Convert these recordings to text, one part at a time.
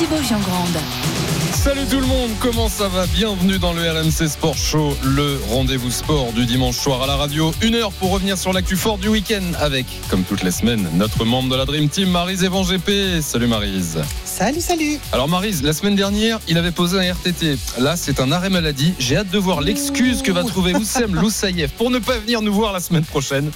Thibaut Giangrande. Salut tout le monde, comment ça va? Bienvenue dans le RMC Sport Show, le rendez-vous sport du dimanche soir à la radio. Une heure pour revenir sur l'actu fort du week-end avec, comme toutes les semaines, notre membre de la Dream Team, Marise Evan GP. Salut Marise. Salut, salut. Alors Marise, la semaine dernière, il avait posé un RTT. Là, c'est un arrêt maladie. J'ai hâte de voir l'excuse que va trouver Oussem Loussaïef pour ne pas venir nous voir la semaine prochaine.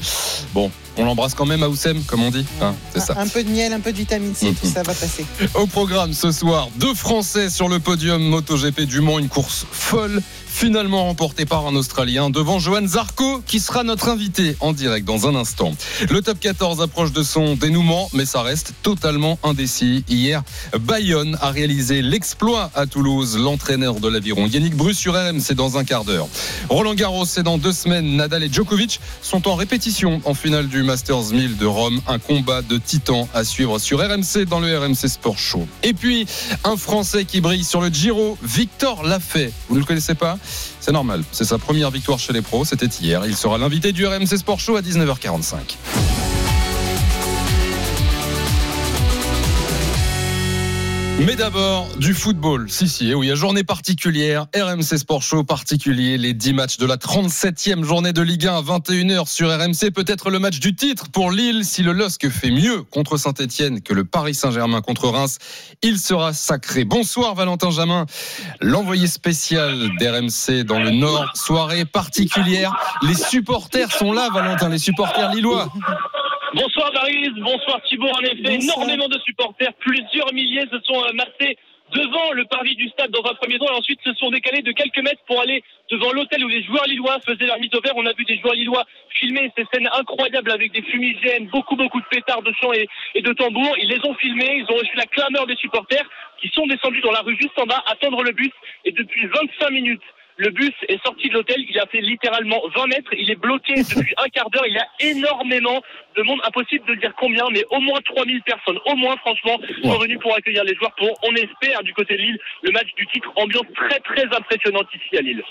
Bon, on l'embrasse quand même à Oussem, comme on dit. Hein, c'est ça. Un peu de miel, un peu de vitamine C, tout ça va passer. Au programme ce soir, deux Français sur le podium MotoGP du Mans, une course folle finalement remportée par un Australien devant Johan Zarco qui sera notre invité en direct dans un instant. Le top 14 approche de son dénouement mais ça reste totalement indécis. Hier, Bayonne a réalisé l'exploit à Toulouse. L'entraîneur de l'aviron Yannick Bru sur RMC dans un quart d'heure. Roland Garros, c'est dans deux semaines. Nadal et Djokovic sont en répétition en finale du Masters 1000 de Rome. Un combat de titans à suivre sur RMC dans le RMC Sport Show. Et puis, un Français qui brille sur le Giro, Victor Lafay. Vous ne le connaissez pas? C'est normal. C'est sa première victoire chez les pros. C'était hier. Il sera l'invité du RMC Sport Show à 19h45. Mais d'abord, du football. Si, si, et oui, à journée particulière, RMC Sport Show particulier, les 10 matchs de la 37e journée de Ligue 1 à 21h sur RMC. Peut-être le match du titre pour Lille. Si le LOSC fait mieux contre Saint-Etienne que le Paris Saint-Germain contre Reims, il sera sacré. Bonsoir Valentin Jamin, l'envoyé spécial d'RMC dans le Nord. Soirée particulière. Les supporters sont là, Valentin, les supporters lillois. Bonsoir Marise, bonsoir Thibault. En effet, énormément de supporters, plusieurs milliers se sont euh, massés devant le parvis du stade dans un premier temps et ensuite se sont décalés de quelques mètres pour aller devant l'hôtel où les joueurs lillois faisaient leur mise au vert. On a vu des joueurs lillois filmer ces scènes incroyables avec des fumigènes, beaucoup beaucoup de pétards de chants et, et de tambours. Ils les ont filmés, ils ont reçu la clameur des supporters qui sont descendus dans la rue juste en bas, attendre le bus et depuis 25 minutes le bus est sorti de l'hôtel, il a fait littéralement 20 mètres, il est bloqué depuis un quart d'heure, il y a énormément de monde, impossible de dire combien, mais au moins 3000 personnes, au moins franchement, sont venues pour accueillir les joueurs pour, on espère, du côté de Lille, le match du titre, ambiance très très impressionnante ici à Lille.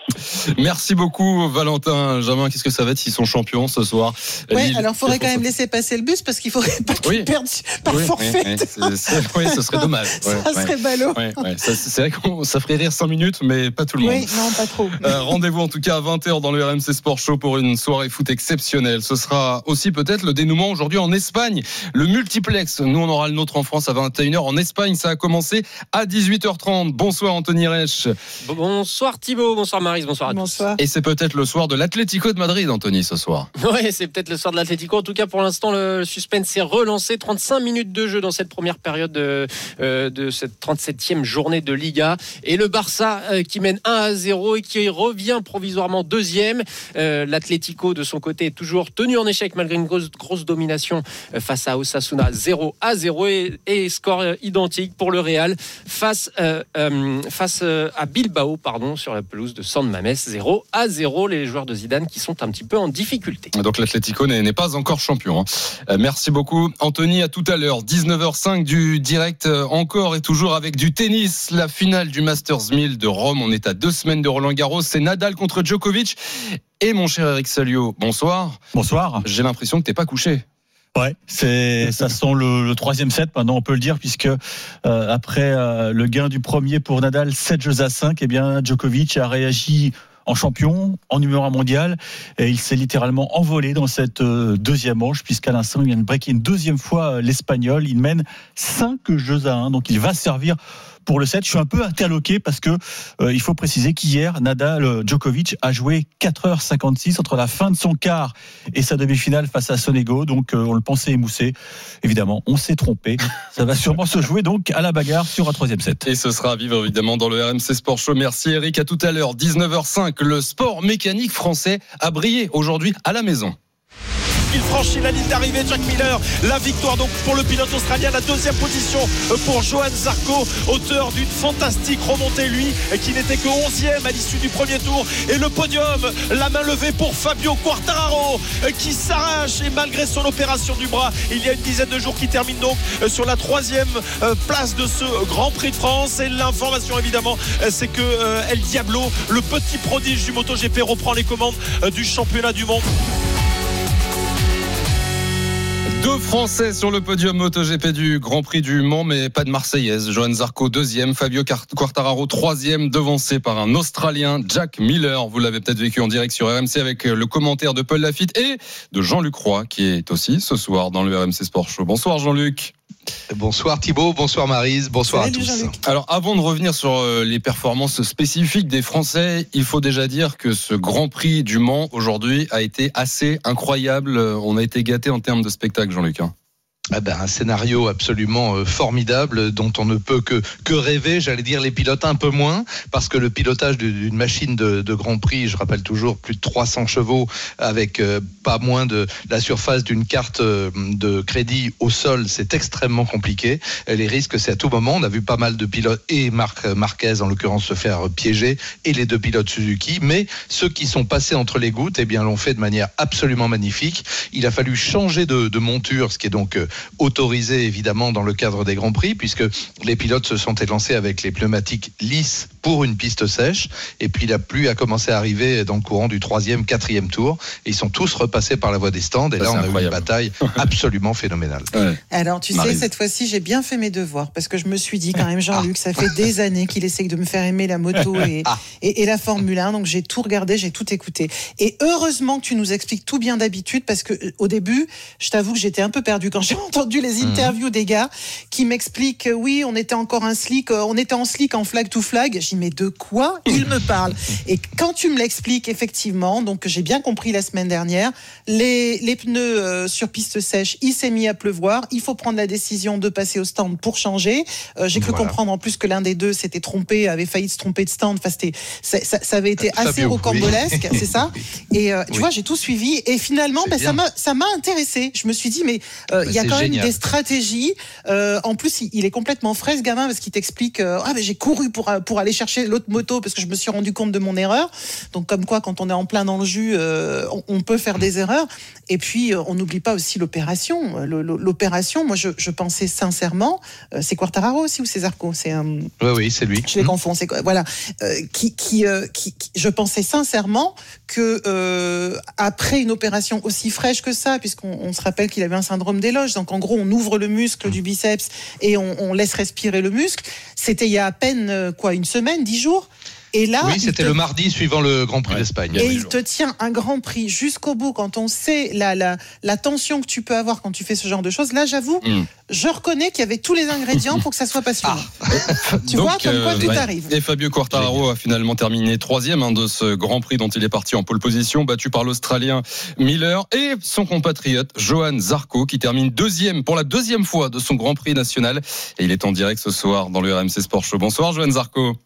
Merci beaucoup Valentin Jamin, qu'est-ce que ça va être s'ils sont champions ce soir? Lille, alors il faudrait quand même laisser passer le bus parce qu'il faudrait pas qu'ils Oui. perdent par Oui, forfait. oui, oui, oui, ce serait dommage. ça serait ballot. Ouais, ouais. Ça, C'est vrai que ça ferait rire 5 minutes, mais pas tout le monde. Oui, non, pas trop. Euh, Rendez-vous en tout cas à 20h dans le RMC Sport Show pour une soirée foot exceptionnelle. Ce sera aussi peut-être le dénouement aujourd'hui en Espagne. Le multiplex, nous on aura le nôtre en France à 21h. En Espagne, ça a commencé à 18h30. Bonsoir Anthony Reich. Bonsoir Thibaut, bonsoir Marise, bonsoir à Bonsoir. Et c'est peut-être le soir de l'Atlético de Madrid, Anthony, ce soir. Ouais, c'est peut-être le soir de l'Atlético. En tout cas, pour l'instant, le suspense s'est relancé. 35 minutes de jeu dans cette première période de, euh, de cette 37e journée de Liga. Et le Barça euh, qui mène 1 à 0 et qui revient provisoirement deuxième. Euh, L'Atlético, de son côté, est toujours tenu en échec malgré une grosse, domination euh, face à Osasuna 0 à 0 et, score euh, identique pour le Real face, euh, face à Bilbao pardon, sur la pelouse de San Mamés 0 à 0 les joueurs de Zidane qui sont un petit peu en difficulté. Donc l'Atlético n'est pas encore champion. hein. Merci beaucoup. Anthony, à tout à l'heure. 19h05 du direct encore et toujours avec du tennis. La finale du Masters 1000 de Rome. On est à deux semaines de Roland Garros. C'est Nadal contre Djokovic. Et mon cher Eric Salio, bonsoir. Bonsoir. J'ai l'impression que t'es pas couché. Ouais, c'est ça sent le, le troisième set maintenant on peut le dire puisque euh, après euh, le gain du premier pour Nadal 7 jeux à 5 eh bien Djokovic a réagi en champion, en numéro un mondial, et il s'est littéralement envolé dans cette euh, deuxième manche, puisqu'à l'instant, il vient de breaker une deuxième fois l'Espagnol. Il mène 5 jeux à 1, donc il va servir pour le 7. Je suis un peu interloqué parce que euh, il faut préciser qu'hier, Nadal euh, Djokovic a joué 4h56 entre la fin de son quart et sa demi-finale face à Sonego. Donc, euh, on le pensait émoussé. Évidemment, on s'est trompé. Ça va sûrement se jouer donc à la bagarre sur un troisième set. Et ce sera à vivre évidemment dans le RMC Sport Show. Merci Eric. À tout à l'heure. 19h05. Le sport mécanique français a brillé aujourd'hui à la maison. Franchi la ligne d'arrivée. Jack Miller, la victoire donc pour le pilote australien. La deuxième position pour Johan Zarco, auteur d'une fantastique remontée, lui, qui n'était que 11e à l'issue du premier tour. Et le podium, la main levée pour Fabio Quartararo, qui s'arrache et malgré son opération du bras, il y a une dizaine de jours qui termine donc sur la troisième place de ce Grand Prix de France. Et l'information évidemment, c'est que El Diablo, le petit prodige du MotoGP, reprend les commandes du championnat du monde. Deux Français sur le podium MotoGP du Grand Prix du Mans, mais pas de Marseillaise. Johan Zarco, deuxième. Fabio Quartararo, troisième, devancé par un Australien, Jack Miller. Vous l'avez peut-être vécu en direct sur RMC avec le commentaire de Paul Lafitte et de Jean-Luc Roy, qui est aussi ce soir dans le RMC Sport Show. Bonsoir Jean-Luc. Bonsoir Thibaut, bonsoir Marise, bonsoir à tous. Alors avant de revenir sur euh, les performances spécifiques des Français, il faut déjà dire que ce Grand Prix du Mans aujourd'hui a été assez incroyable. On a été gâté en termes de spectacle, Jean-Luc. Hein. Ah ben, un scénario absolument euh, formidable dont on ne peut que, que rêver, j'allais dire les pilotes un peu moins, parce que le pilotage d'une machine de, de, Grand Prix, je rappelle toujours plus de 300 chevaux avec euh, pas moins de la surface d'une carte euh, de crédit au sol, c'est extrêmement compliqué. Les risques, c'est à tout moment. On a vu pas mal de pilotes et Marc Marquez en l'occurrence se faire piéger et les deux pilotes Suzuki, mais ceux qui sont passés entre les gouttes, eh bien l'ont fait de manière absolument magnifique. Il a fallu changer de, de monture, ce qui est donc autorisé évidemment dans le cadre des Grands Prix, puisque les pilotes se sont élancés avec les pneumatiques lisses pour une piste sèche. Et puis la pluie a commencé à arriver dans le courant du troisième, quatrième tour. Et ils sont tous repassés par la voie des stands. Et là, on a eu une bataille absolument phénoménale. Alors, tu sais, cette fois-ci, j'ai bien fait mes devoirs parce que je me suis dit quand même, Jean-Luc, ça fait des années qu'il essaye de me faire aimer la moto et, Ah. et, et la Formule 1. Donc, j'ai tout regardé, j'ai tout écouté. Et heureusement que tu nous expliques tout bien d'habitude parce que euh, au début, je t'avoue que j'étais un peu perdu quand j'ai entendu les interviews des gars qui m'expliquent euh, oui, on était encore un slick, euh, on était en slick en flag to flag. J'ai dit mais de quoi il me parle Et quand tu me l'expliques effectivement, donc j'ai bien compris la semaine dernière, les, les pneus euh, sur piste sèche, il s'est mis à pleuvoir, il faut prendre la décision de passer au stand pour changer. Euh, j'ai cru Voilà. comprendre en plus que l'un des deux s'était trompé, avait failli se tromper de stand. Enfin, c'était, ça, ça- avait été Fabio, assez oui. rocambolesque, c'est ça Et euh, tu Oui. vois, j'ai tout suivi. Et finalement, ben, ça m'a, ça m'a intéressé. Je me suis dit, mais Bah, il y a c'est quand génial. même des stratégies. Euh, en plus, il, il est complètement frais, ce gamin, parce qu'il t'explique, euh, ah, ben, j'ai couru pour, euh, pour aller chercher l'autre moto parce que je me suis rendu compte de mon erreur. Donc, comme quoi, quand on est en plein dans le jus, euh, on, on peut faire des erreurs. Et puis, on n'oublie pas aussi l'opération. L'opération, moi, je, je pensais sincèrement, c'est Quartararo aussi ou Zarco? C'est un. Oui, oui, c'est lui. Je les confonds. C'est quoi Voilà. Qui, qui, qui- qui- je pensais sincèrement que après une opération aussi fraîche que ça, puisqu'on on se rappelle qu'il avait un syndrome d'éloge, donc en gros on ouvre le muscle du biceps et on, laisse respirer le muscle. C'était il y a à peine euh, quoi une semaine, dix jours. Et là, Oui, c'était te- le mardi suivant le Grand Prix Ouais. d'Espagne. et il te tient un grand prix jusqu'au bout quand on sait la, la, la tension que tu peux avoir quand tu fais ce genre de choses. Là, j'avoue, Mm. je reconnais qu'il y avait tous les ingrédients pour que ça soit passionnant. Tu vois, comme quoi tout ouais. arrive. Et Fabio Quartararo a finalement terminé troisième hein, de ce Grand Prix dont il est parti en pole position, battu par l'Australien Miller et son compatriote Johan Zarco qui termine deuxième pour la deuxième fois de son Grand Prix national. Et il est en direct ce soir dans le RMC Sport Show. Bonsoir Johan Zarco.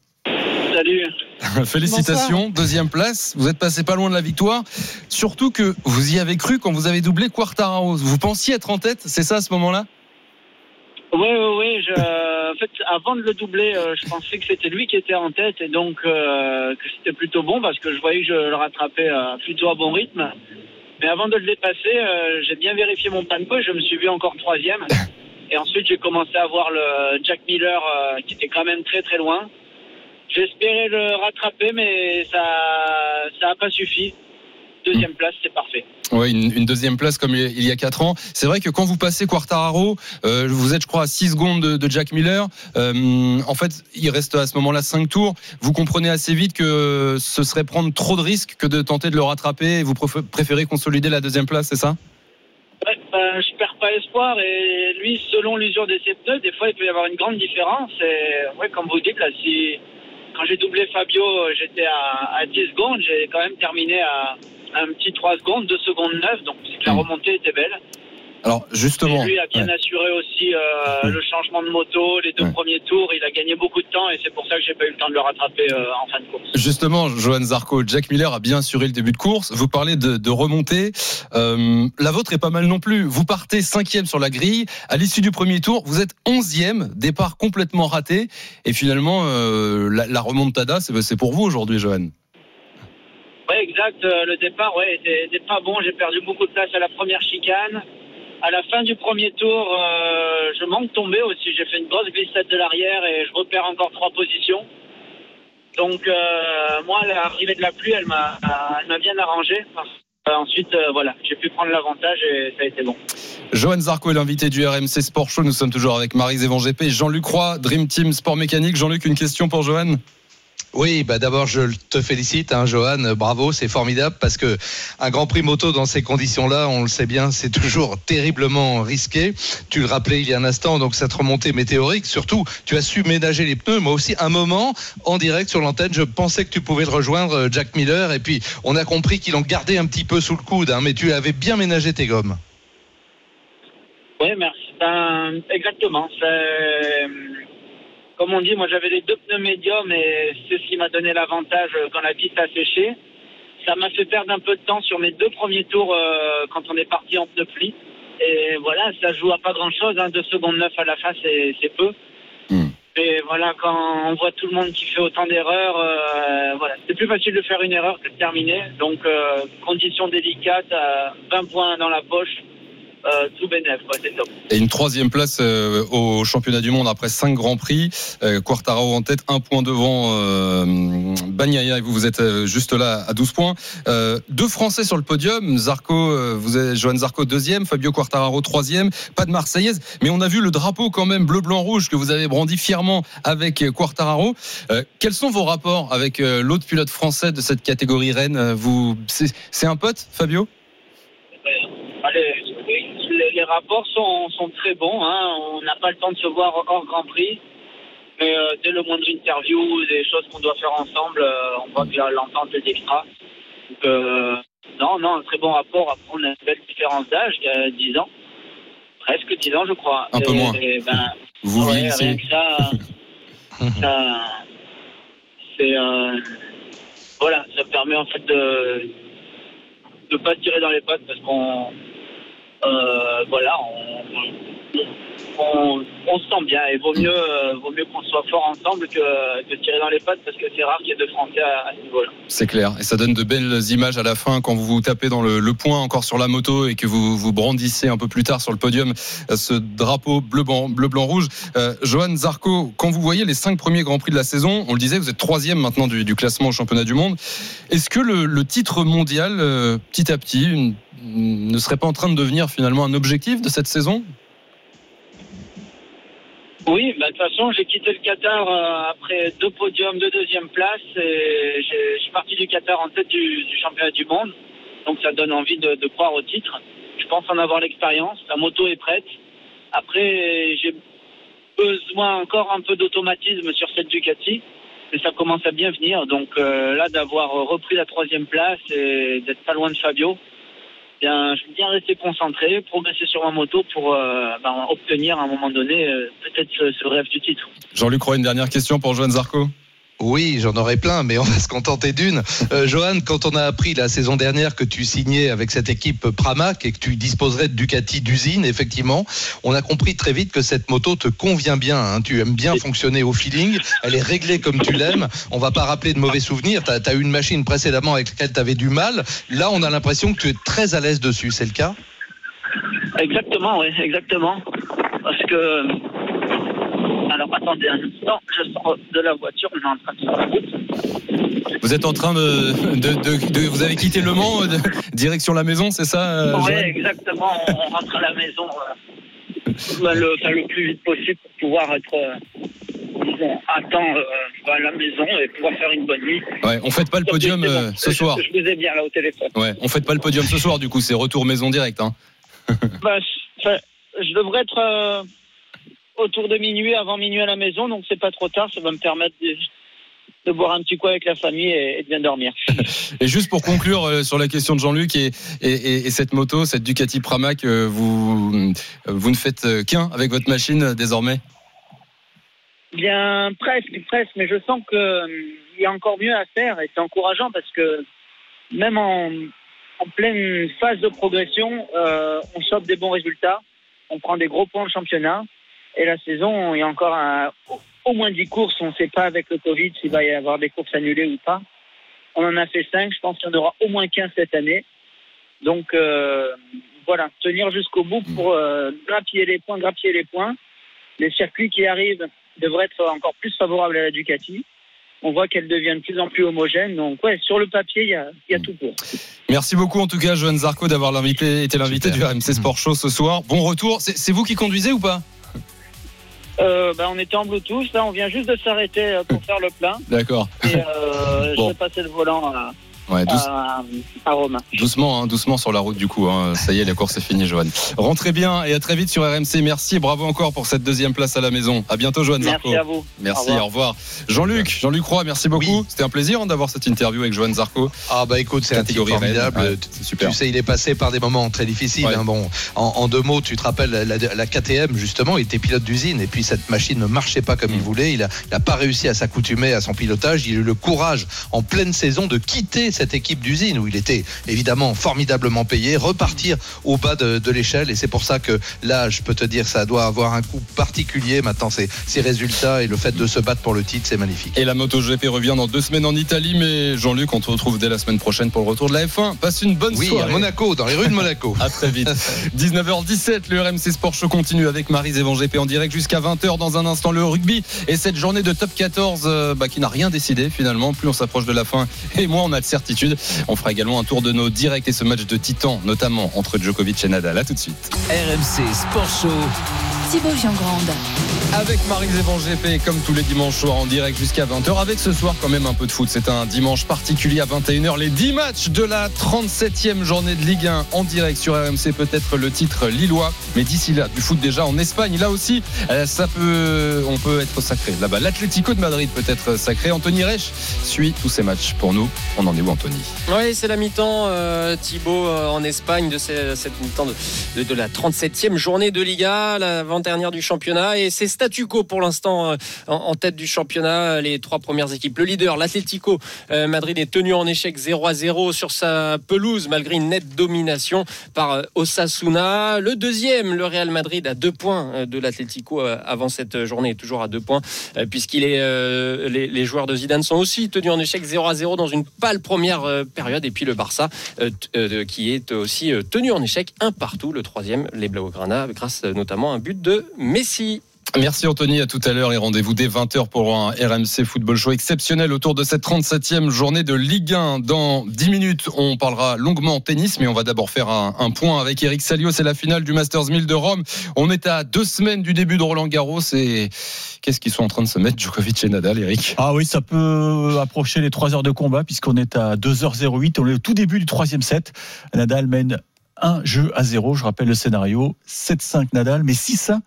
Félicitations, deuxième place. Vous êtes passé pas loin de la victoire. Surtout que vous y avez cru quand vous avez doublé Quartararo. Vous pensiez être en tête, c'est ça à ce moment-là? Oui, oui, oui. Je... En fait, avant de le doubler, euh, je pensais que c'était lui qui était en tête et donc euh, que c'était plutôt bon parce que je voyais que je le rattrapais euh, plutôt à bon rythme. Mais avant de le dépasser, euh, j'ai bien vérifié mon tempo et je me suis vu encore troisième. Et ensuite, j'ai commencé à voir le Jack Miller euh, qui était quand même très très loin. J'espérais le rattraper, mais ça ça a pas suffi. Deuxième place, c'est parfait. Oui, une, une deuxième place comme il y a 4 ans. C'est vrai que quand vous passez Quartararo, euh, vous êtes, je crois, à 6 secondes de, de Jack Miller. Euh, en fait, il reste à ce moment-là 5 tours. Vous comprenez assez vite que ce serait prendre trop de risques que de tenter de le rattraper et vous préf- préférez consolider la deuxième place, c'est ça? Ouais, ben, je perds pas espoir et lui, selon l'usure de ses pneus, des fois il peut y avoir une grande différence. Et ouais, comme vous dites, là, si quand j'ai doublé Fabio, euh, j'étais à, à 10 secondes, j'ai quand même terminé à un petit 3 secondes, 2 secondes 9, donc la Mm. remontée était belle. Alors justement, Lui a bien ouais. assuré aussi euh, le changement de moto, les deux premiers tours. Il a gagné beaucoup de temps et c'est pour ça que j'ai pas eu le temps de le rattraper euh, en fin de course. Justement, Johan Zarco, Jack Miller a bien assuré le début de course. Vous parlez de, de remontée. Euh, la vôtre est pas mal non plus. Vous partez cinquième sur la grille. À l'issue du premier tour, vous êtes onzième. Départ complètement raté. Et finalement, la, la remontada, c'est c'est pour vous aujourd'hui, Johan. Ouais, exact. Le départ, ouais, était, était pas bon. J'ai perdu beaucoup de place à la première chicane. À la fin du premier tour, euh, je manque de tomber aussi. J'ai fait une grosse glissade de l'arrière et je repère encore trois positions. Donc, euh, moi, l'arrivée de la pluie, elle m'a, bien arrangé. Euh, ensuite, euh, voilà, j'ai pu prendre l'avantage et ça a été bon. Johan Zarco est l'invité du RMC Sport Show. Nous sommes toujours avec Marie Zévan GP Jean-Luc Roy, Dream Team Sport Mécanique. Jean-Luc, une question pour Johan? Oui, bah d'abord je te félicite, hein, Johan, bravo, c'est formidable parce que un Grand Prix moto dans ces conditions-là, on le sait bien, c'est toujours terriblement risqué. Tu le rappelais il y a un instant, donc cette remontée météorique, surtout, tu as su ménager les pneus. Moi aussi, un moment, en direct sur l'antenne, je pensais que tu pouvais le rejoindre, euh, Jack Miller, et puis on a compris qu'il en gardait un petit peu sous le coude, hein, mais tu avais bien ménagé tes gommes. Oui, merci. Ben, exactement. Comme on dit, moi j'avais les deux pneus médiums et c'est ce qui m'a donné l'avantage euh, quand la piste a séché. Ça m'a fait perdre un peu de temps sur mes deux premiers tours euh, quand on est parti en pneus plis. Et voilà, ça joue à pas grand chose. Hein. Deux secondes neuf à la fin, c'est peu. Hmm. Et voilà, quand on voit tout le monde qui fait autant d'erreurs, euh, voilà, c'est plus facile de faire une erreur que de terminer. Donc, euh, conditions délicates, à 20 points dans la poche, euh, quoi, c'est top. Et une troisième place euh, au championnat du monde après cinq grands prix. Euh, Quartararo en tête, un point devant euh, Bagnaia et vous, vous êtes euh, juste là à 12 points. Deux Français sur le podium. Zarco, vous êtes Johan Zarco deuxième, Fabio Quartararo troisième. Pas de Marseillaise, mais on a vu le drapeau quand même bleu, blanc, rouge que vous avez brandi fièrement avec Quartararo. Quels sont vos rapports avec l'autre pilote français de cette catégorie Rennes Vous, c'est c'est un pote, Fabio? Allez, oui, les, les rapports sont, sont très bons. Hein. On n'a pas le temps de se voir hors Grand Prix. Mais euh, dès le moindre interview, des choses qu'on doit faire ensemble, euh, on voit que l'entente est extra. Donc, euh, non, non, un très bon rapport. Après, on a une belle différence d'âge, il y a 10 ans. Presque 10 ans, je crois. Un peu Et- moins. et ben, Vous ouais, rien que ça, ça c'est voilà, ça permet en fait de de pas tirer dans les pattes parce qu'on voilà, on, on, se sent bien et vaut mieux euh, mieux qu'on soit fort ensemble que de tirer dans les pattes parce que c'est rare qu'il y ait deux Français à, ce niveau-là. C'est clair. Et ça donne de belles images à la fin quand vous vous tapez dans le, le point encore sur la moto et que vous vous brandissez un peu plus tard sur le podium euh, ce drapeau bleu blanc bleu. Euh, Johan Zarco, quand vous voyez les cinq premiers grands prix de la saison, on le disait, vous êtes troisième maintenant du, classement au championnat du monde. Est-ce que le, titre mondial, petit à petit, ne serait pas en train de devenir finalement un objectif de cette saison? Oui, bah, de toute façon, j'ai quitté le Qatar euh, après deux podiums, deux deuxième place et je suis parti du Qatar en tête du, championnat du monde. Donc ça donne envie de, de croire au titre. Je pense en avoir l'expérience. La moto est prête. Après, j'ai besoin encore un peu d'automatisme sur cette Ducati. Mais ça commence à bien venir. Donc euh, là, d'avoir repris la troisième place et d'être pas loin de Fabio, bien, je vais bien rester concentré, progresser sur ma moto pour euh, ben, obtenir à un moment donné euh, peut-être ce, rêve du titre. Jean-Luc Roy, une dernière question pour Johan Zarco. Oui, j'en aurais plein, mais on va se contenter d'une. Euh, Johan, quand on a appris la saison dernière que tu signais avec cette équipe Pramac et que tu disposerais de Ducati d'usine, effectivement, on a compris très vite que cette moto te convient bien. hein. Tu aimes bien fonctionner au feeling. Elle est réglée comme tu l'aimes. On va pas rappeler de mauvais souvenirs. Tu as, eu une machine précédemment avec laquelle tu avais du mal. Là, on a l'impression que tu es très à l'aise dessus. C'est le cas? Exactement, oui, exactement. Parce que. Alors attendez un instant, je sors de la voiture, on est en train de faire la route. Vous êtes en train de, de, de- de- vous avez quitté Le Mans, euh, direction la maison, c'est ça euh, Oui, exactement, on, rentre à la maison euh, le, enfin, le plus vite possible pour pouvoir être euh, temps euh, à la maison et pouvoir faire une bonne nuit. Ouais, on fête pas le podium bon, euh, ce soir. Je, vous ai bien là au téléphone. Ouais, on fête pas le podium ce soir, du coup, c'est retour maison direct. Hein. Ben, je, devrais être euh, autour de minuit, avant minuit à la maison, donc c'est pas trop tard. Ça va me permettre de, de boire un petit coup avec la famille et, et de bien dormir. Et juste pour conclure euh, sur la question de Jean-Luc et, et, et- et cette moto, cette Ducati Pramac, euh, vous, vous ne faites euh, qu'un avec votre machine euh, désormais? Bien, presque, presque, mais je sens qu'il y a encore mieux à faire et c'est encourageant parce que même en, en pleine phase de progression, euh, on chope des bons résultats, on prend des gros points au championnat et la saison, il y a encore un- au- moins 10 courses, on ne sait pas avec le Covid s'il va y avoir des courses annulées ou pas. On en a fait 5, je pense qu'il y en aura au moins 15 cette année. Donc euh, voilà, tenir jusqu'au bout pour euh, grappiller les points, grappiller les points. Les circuits qui arrivent devraient être encore plus favorables à la Ducati. On voit qu'elle devient de plus en plus homogène. Donc ouais, sur le papier, il y a, y a tout pour. Merci beaucoup en tout cas, Johan Zarco, d'avoir été l'invité du RMC Sport Show ce soir. Bon retour. C'est vous qui conduisez ou pas? Euh, bah, on était en Bluetooth, là on vient juste de s'arrêter euh, pour faire le plein. D'accord. Et euh, Bon. je vais passer le volant à, Ouais, douce- à, à Romain. doucement, hein, doucement sur la route du coup. hein. Ça y est, la course est finie, Johan. Rentrez bien et à très vite sur RMC. Merci et bravo encore pour cette deuxième place à la maison. À bientôt, Johan Zarco. Merci à vous. Merci, Au revoir. Jean-Luc, Jean-Luc Roy, merci beaucoup. C'était un plaisir hein, d'avoir cette interview avec Johan Zarco. Ah bah écoute, c'est un type formidable. Ouais, super. Tu sais, il est passé par des moments très difficiles. Ouais. hein. Bon, en, en deux mots, tu te rappelles la, la KTM justement, il était pilote d'usine et puis cette machine ne marchait pas comme il voulait. Il a, il a pas réussi à s'accoutumer à son pilotage. Il a eu le courage en pleine saison de quitter cette équipe d'usine où il était évidemment formidablement payé, repartir au bas de, de l'échelle et c'est pour ça que là, je peux te dire, ça doit avoir un coup particulier. Maintenant, ces, ces résultats et le fait de se battre pour le titre, c'est magnifique. Et la MotoGP revient dans deux semaines en Italie, mais Jean-Luc, on te retrouve dès la semaine prochaine pour le retour de la F1. Passe une bonne Oui, soirée. à Monaco, dans les rues de Monaco. À très vite. 19h17, le RMC Sport Show continue avec Marie Evan GP en direct jusqu'à 20h dans un instant le rugby et cette journée de top 14 euh, bah, qui n'a rien décidé finalement. Plus on s'approche de la fin et moins on a de certitude. On fera également un tour de nos directs et ce match de titan, notamment entre Djokovic et Nadal. À tout de suite. RMC Sport Show. Thibaut Giangrande. Avec Marie Zévan GP, comme tous les dimanches soirs en direct jusqu'à 20h. Avec ce soir, quand même, un peu de foot. C'est un dimanche particulier à 21h. Les 10 matchs de la 37e journée de Ligue 1 en direct sur RMC. Peut-être le titre lillois. Mais d'ici là, du foot déjà en Espagne. Là aussi, euh, ça peut, on peut être sacré. Là-bas, l'Atlético de Madrid peut être sacré. Anthony Reich suit tous ces matchs pour nous. On en est où, Anthony? Oui, c'est la mi-temps, euh, Thibaut, euh, en Espagne, de ce- cette mi-temps de, de- de la 37e journée de Liga, l'avant-dernière du championnat. Et c'est statu quo pour l'instant euh, en, tête du championnat, les trois premières équipes. Le leader, l'Atlético euh, Madrid, est tenu en échec 0 à 0 sur sa pelouse, malgré une nette domination par euh, Osasuna. Le deuxième, le Real Madrid, à deux points de l'Atlético avant cette journée, toujours à deux points, puisqu'il est les, joueurs de Zidane sont aussi tenus en échec 0 à 0 dans une pâle première période. Et puis le Barça, qui est aussi tenu en échec un partout, le troisième, les Blaugrana, grâce notamment à un but de Messi. Merci Anthony, à tout à l'heure et rendez-vous dès 20h pour un RMC Football Show exceptionnel autour de cette 37e journée de Ligue 1. Dans 10 minutes, on parlera longuement tennis, mais on va d'abord faire un, point avec Eric Salio. C'est la finale du Masters 1000 de Rome. On est à deux semaines du début de Roland Garros et qu'est-ce qu'ils sont en train de se mettre, Djokovic et Nadal, Eric? Ah oui, ça peut approcher les 3 heures de combat puisqu'on est à 2h08. On est au tout début du troisième set. Nadal mène un jeu à 0. Je rappelle le scénario 7-5 Nadal, mais 6-1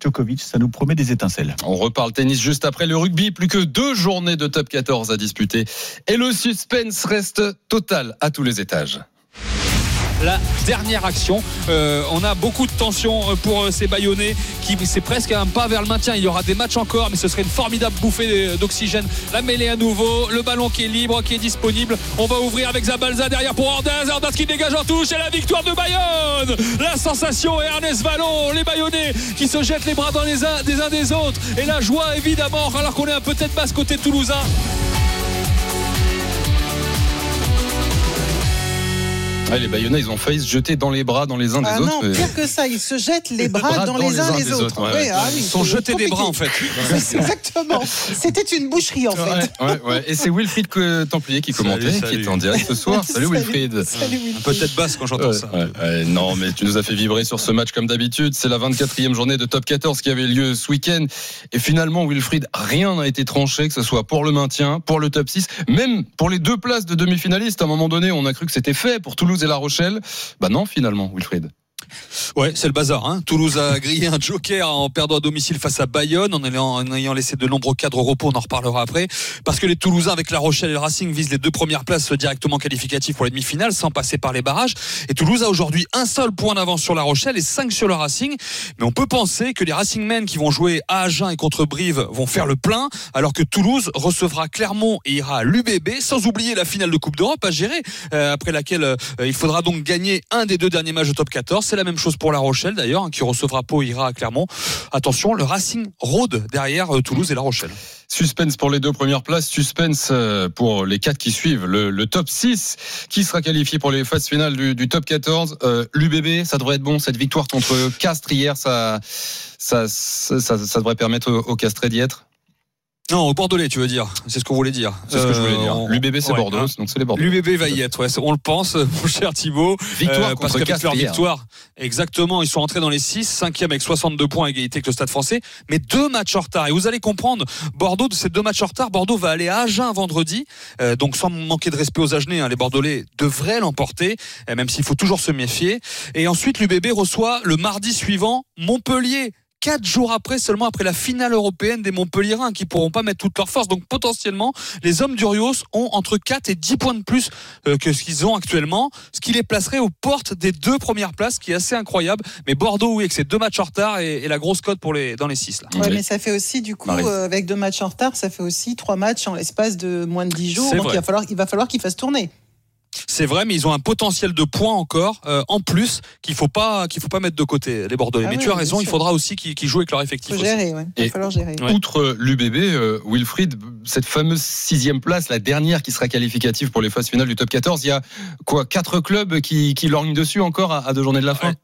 Djokovic. Ça nous promet des étincelles. On reparle tennis juste après le rugby. Plus que deux journées de top 14 à disputer. Et le suspense reste total à tous les étages. La dernière action. Euh, on a beaucoup de tension euh, pour euh, ces Bayonnais qui c'est presque un pas vers le maintien. Il y aura des matchs encore, mais ce serait une formidable bouffée d'oxygène. La mêlée à nouveau, le ballon qui est libre, qui est disponible. On va ouvrir avec Zabalza derrière pour Ordaz. Ordaz qui dégage en touche et la victoire de Bayonne. La sensation et Ernest Vallon, les Bayonnais qui se jettent les bras dans les uns des uns des autres. Et la joie évidemment, alors qu'on est un peu tête basse côté toulousain. Ouais, les Bayonnais, ils ont failli se jeter dans les bras dans les uns des Ah autres. non, mais- pire que ça, ils se jettent les bras dans, les uns les autres. ouais, Oui, ouais. ah oui, Ils sont jetés des bras en compliqué. fait. Exactement. C'était une boucherie en fait. Ouais, ouais, ouais. Et c'est Wilfried Templier qui commentait, Salut, qui était en direct ce soir. Salut Wilfried. Salut, Wilfried. Peut-être basse quand j'entends Ouais, ça. ouais, ouais. non, mais tu nous as fait vibrer sur ce match comme d'habitude. C'est la 24e journée de top 14 qui avait lieu ce week-end. Et finalement, Wilfried, rien n'a été tranché, que ce soit pour le maintien, pour le top 6, même pour les deux places de demi-finalistes. À un moment donné, on a cru que c'était fait pour Toulouse La Rochelle. Bah non, finalement, Wilfried. Ouais, c'est le bazar. Hein. Toulouse a grillé un joker en perdant à domicile face à Bayonne, en ayant, laissé de nombreux cadres au repos. On en reparlera après. Parce que les Toulousains, avec La Rochelle et le Racing, visent les deux premières places directement qualificatives pour les demi-finales, sans passer par les barrages. Et Toulouse a aujourd'hui un seul point d'avance sur La Rochelle et cinq sur le Racing. Mais on peut penser que les Racingmen qui vont jouer à Agen et contre Brive vont faire le plein, alors que Toulouse recevra Clermont et ira à l'UBB, sans oublier la finale de Coupe d'Europe à gérer, euh, après laquelle euh, il faudra donc gagner un des deux derniers matchs de top 14. C'est même chose pour La Rochelle d'ailleurs, hein, qui recevra Pau ira à Clermont. Attention, le Racing rôde derrière euh, Toulouse et La Rochelle. Suspense pour les deux premières places, suspense euh, pour les quatre qui suivent. Le, top 6 qui sera qualifié pour les phases finales du, top 14. Euh, L'UBB, ça devrait être bon. Cette victoire contre Castres hier, ça, devrait permettre au, au Castré d'y être. Non, au Bordelais, tu veux dire. C'est ce qu'on voulait dire. C'est ce que je voulais dire. on- L'UBB, c'est ouais, Bordeaux, hein. donc c'est les Bordeaux. L'UBB va y être, ouais, on le pense, mon cher Thibaut. Victoire Euh, parce contre qu'avec Castres leur victoire, exactement, ils sont entrés dans les 6, 5e avec 62 points à égalité avec le Stade français, mais deux matchs en retard. Et vous allez comprendre, Bordeaux, de ces deux matchs en retard, Bordeaux va aller à Agen vendredi, euh, donc sans manquer de respect aux Agenais, hein, les Bordelais devraient l'emporter, euh, même s'il faut toujours se méfier. Et ensuite, l'UBB reçoit le mardi suivant Montpellier. Quatre jours après, seulement après la finale européenne des Montpellierins, qui pourront pas mettre toute leur force. Donc potentiellement, les hommes d'Urios ont entre 4 et 10 points de plus euh, que ce qu'ils ont actuellement, ce qui les placerait aux portes des deux premières places, qui est assez incroyable. Mais Bordeaux, oui, avec ses deux matchs en retard et, et la grosse cote pour les dans les 6 là. Ouais, mais ça fait aussi, du coup, euh, avec deux matchs en retard, ça fait aussi trois matchs en l'espace de moins de dix jours. C'est Donc vrai. il va falloir, il va falloir qu'ils fassent tourner. C'est vrai, mais ils ont un potentiel de points encore euh, en plus qu'il faut pas qu'il faut pas mettre de côté les Bordelais. Ah mais tu as raison, il faudra aussi qu'ils jouent avec leur effectif. Il faut aussi. gérer, ouais. Il va falloir gérer. Ouais. Outre l'UBB, euh, Wilfried, cette fameuse sixième place, la dernière qui sera qualificative pour les phases finales du top 14, il y a quoi Quatre clubs qui, qui lorgnent dessus encore à, à deux journées de la fin? Ouais.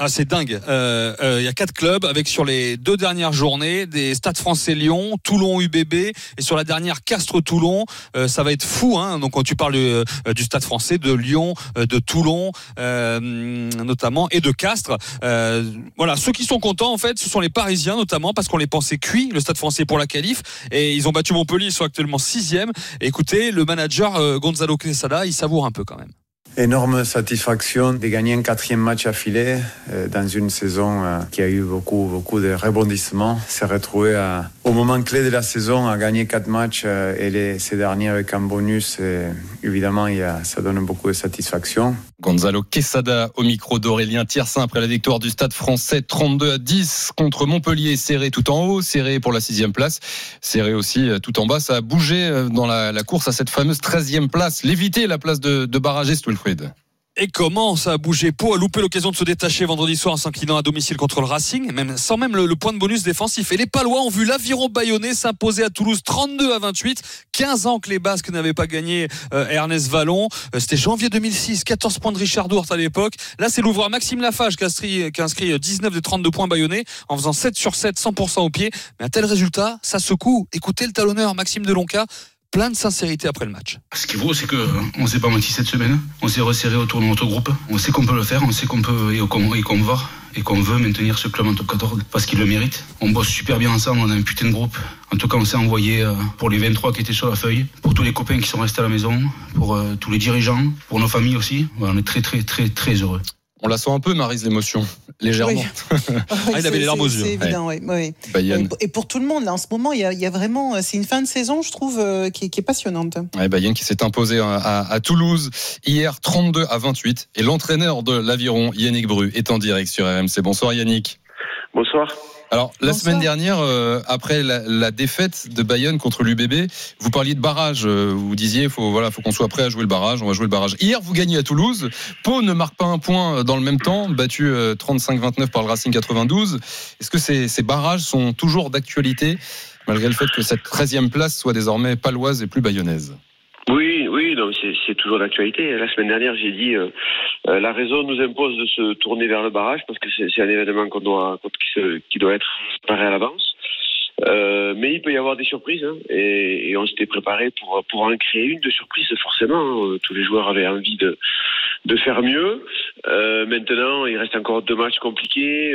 Ah, c'est dingue. Euh, euh, Il y a quatre clubs avec sur les deux dernières journées des Stades Français Lyon, Toulon UBB et sur la dernière Castres Toulon. Euh, ça va être fou. Hein Donc quand tu parles euh, du Stade Français, de Lyon, euh, de Toulon euh, notamment et de Castres. Euh, voilà, ceux qui sont contents en fait, ce sont les Parisiens notamment parce qu'on les pensait cuits le Stade Français pour la qualif et ils ont battu Montpellier. Ils sont actuellement sixième. Écoutez, le manager euh, Gonzalo Quesada, il savoure un peu quand même. Énorme satisfaction de gagner un quatrième match affilé euh, dans une saison euh, qui a eu beaucoup, beaucoup de rebondissements. Se retrouver à- au moment clé de la saison à gagner quatre matchs euh, et les, ces derniers avec un bonus, euh, évidemment, il y a, ça donne beaucoup de satisfaction. Gonzalo Quesada au micro d'Aurélien Tiersin après la victoire du Stade français 32 à 10 contre Montpellier, serré tout en haut, serré pour la sixième place, serré aussi tout en bas. Ça a bougé dans la, la course à cette fameuse 13e place, l'éviter la place de, de barragiste Wilfried. Et comment ça a bougé Pau a loupé l'occasion de se détacher vendredi soir en s'inclinant à domicile contre le Racing, même sans même le, point de bonus défensif. Et les Palois ont vu l'aviron bayonnais s'imposer à Toulouse 32 à 28. 15 ans que les Basques n'avaient pas gagné euh, Ernest Vallon. Euh, C'était janvier 2006, 14 points de Richard Dourt à l'époque. Là, c'est l'ouvreur Maxime Lafage qui a inscrit, qui a inscrit 19 des 32 points bayonnais en faisant 7 sur 7, 100% au pied. Mais un tel résultat, ça secoue. Écoutez le talonneur Maxime Delonca, plein de sincérité après le match. Ce qui beau, c'est que on s'est pas menti cette semaine. On s'est resserré autour de notre groupe. On sait qu'on peut le faire, on sait qu'on peut et qu'on qu'on va et qu'on veut maintenir ce club en top 14 parce qu'il le mérite. On bosse super bien ensemble, on a un putain de groupe. En tout cas, on s'est envoyé euh, pour les 23 qui étaient sur la feuille, pour tous les copains qui sont restés à la maison, pour euh, tous les dirigeants, pour nos familles aussi. On est très très très très heureux. On la sent un peu, Marise, l'émotion, légèrement. Oui. Ah, il avait les larmes aux yeux. C'est évident, oui. Et pour tout le monde, là, en ce moment, il y a, il y a vraiment. euh, C'est une fin de saison, je trouve, euh, qui, est- qui est passionnante. Ouais, Bayern qui s'est imposé à, à- à Toulouse hier 32 à 28 et l'entraîneur de l'aviron Yannick Bru est en direct sur RMC. Bonsoir Yannick. Bonsoir. Alors la Bonsoir. semaine dernière, euh, après la, la défaite de Bayonne contre l'UBB, vous parliez de barrage. euh, vous disiez, faut voilà, faut qu'on soit prêt à jouer le barrage. On va jouer le barrage. Hier, vous gagnez à Toulouse. Pau ne marque pas un point dans le même temps, battu euh, 35-29 par le Racing 92. Est-ce que ces, ces barrages sont toujours d'actualité malgré le fait que cette 13e place soit désormais paloise et plus bayonnaise? Toujours d'actualité. La semaine dernière, j'ai dit euh, euh, la raison nous impose de se tourner vers le barrage parce que c'est un événement qu'on doit, qui, se- doit être préparé à l'avance. Euh, mais il peut y avoir des surprises hein, et, on s'était préparé pour, pour en créer une de surprise forcément. hein. Tous les joueurs avaient envie de, de faire mieux. Maintenant, il reste encore deux matchs compliqués.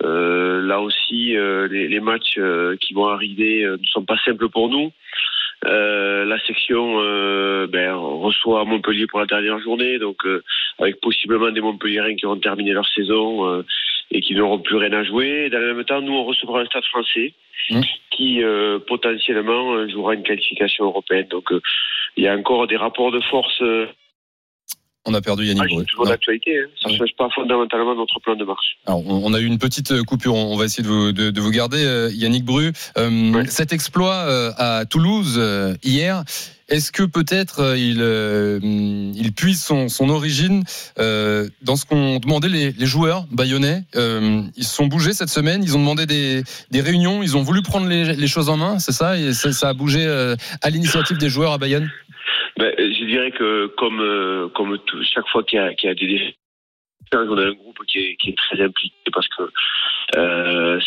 Là aussi, les, matchs qui vont arriver ne sont pas simples pour nous. Euh, la section euh, ben, reçoit Montpellier pour la dernière journée, donc euh, avec possiblement des Montpelliérains qui auront terminé leur saison euh, et qui n'auront plus rien à jouer. Et dans le même temps, nous, on recevra un stade français Mmh. qui euh, potentiellement jouera une qualification européenne. Donc euh, il y a encore des rapports de force. On a perdu Yannick ah, Bru. c'est toujours d'actualité. Hein. Ça ne change pas fondamentalement notre plan de marche. Alors, on a eu une petite euh, coupure. On va essayer de vous, de, de vous garder, euh, Yannick Bru. Euh, Cet exploit euh, à Toulouse hier, est-ce que peut-être euh, il, euh, il puise son, origine euh, dans ce qu'ont demandé les, joueurs bayonnais Ils se sont bougés cette semaine. Ils ont demandé des, réunions. Ils ont voulu prendre les, choses en main. C'est ça Et ça, a bougé à l'initiative des joueurs à Bayonne? Ben, je dirais que comme tout- chaque fois qu'il y a, des défaites, on a un groupe qui est, très impliqué parce que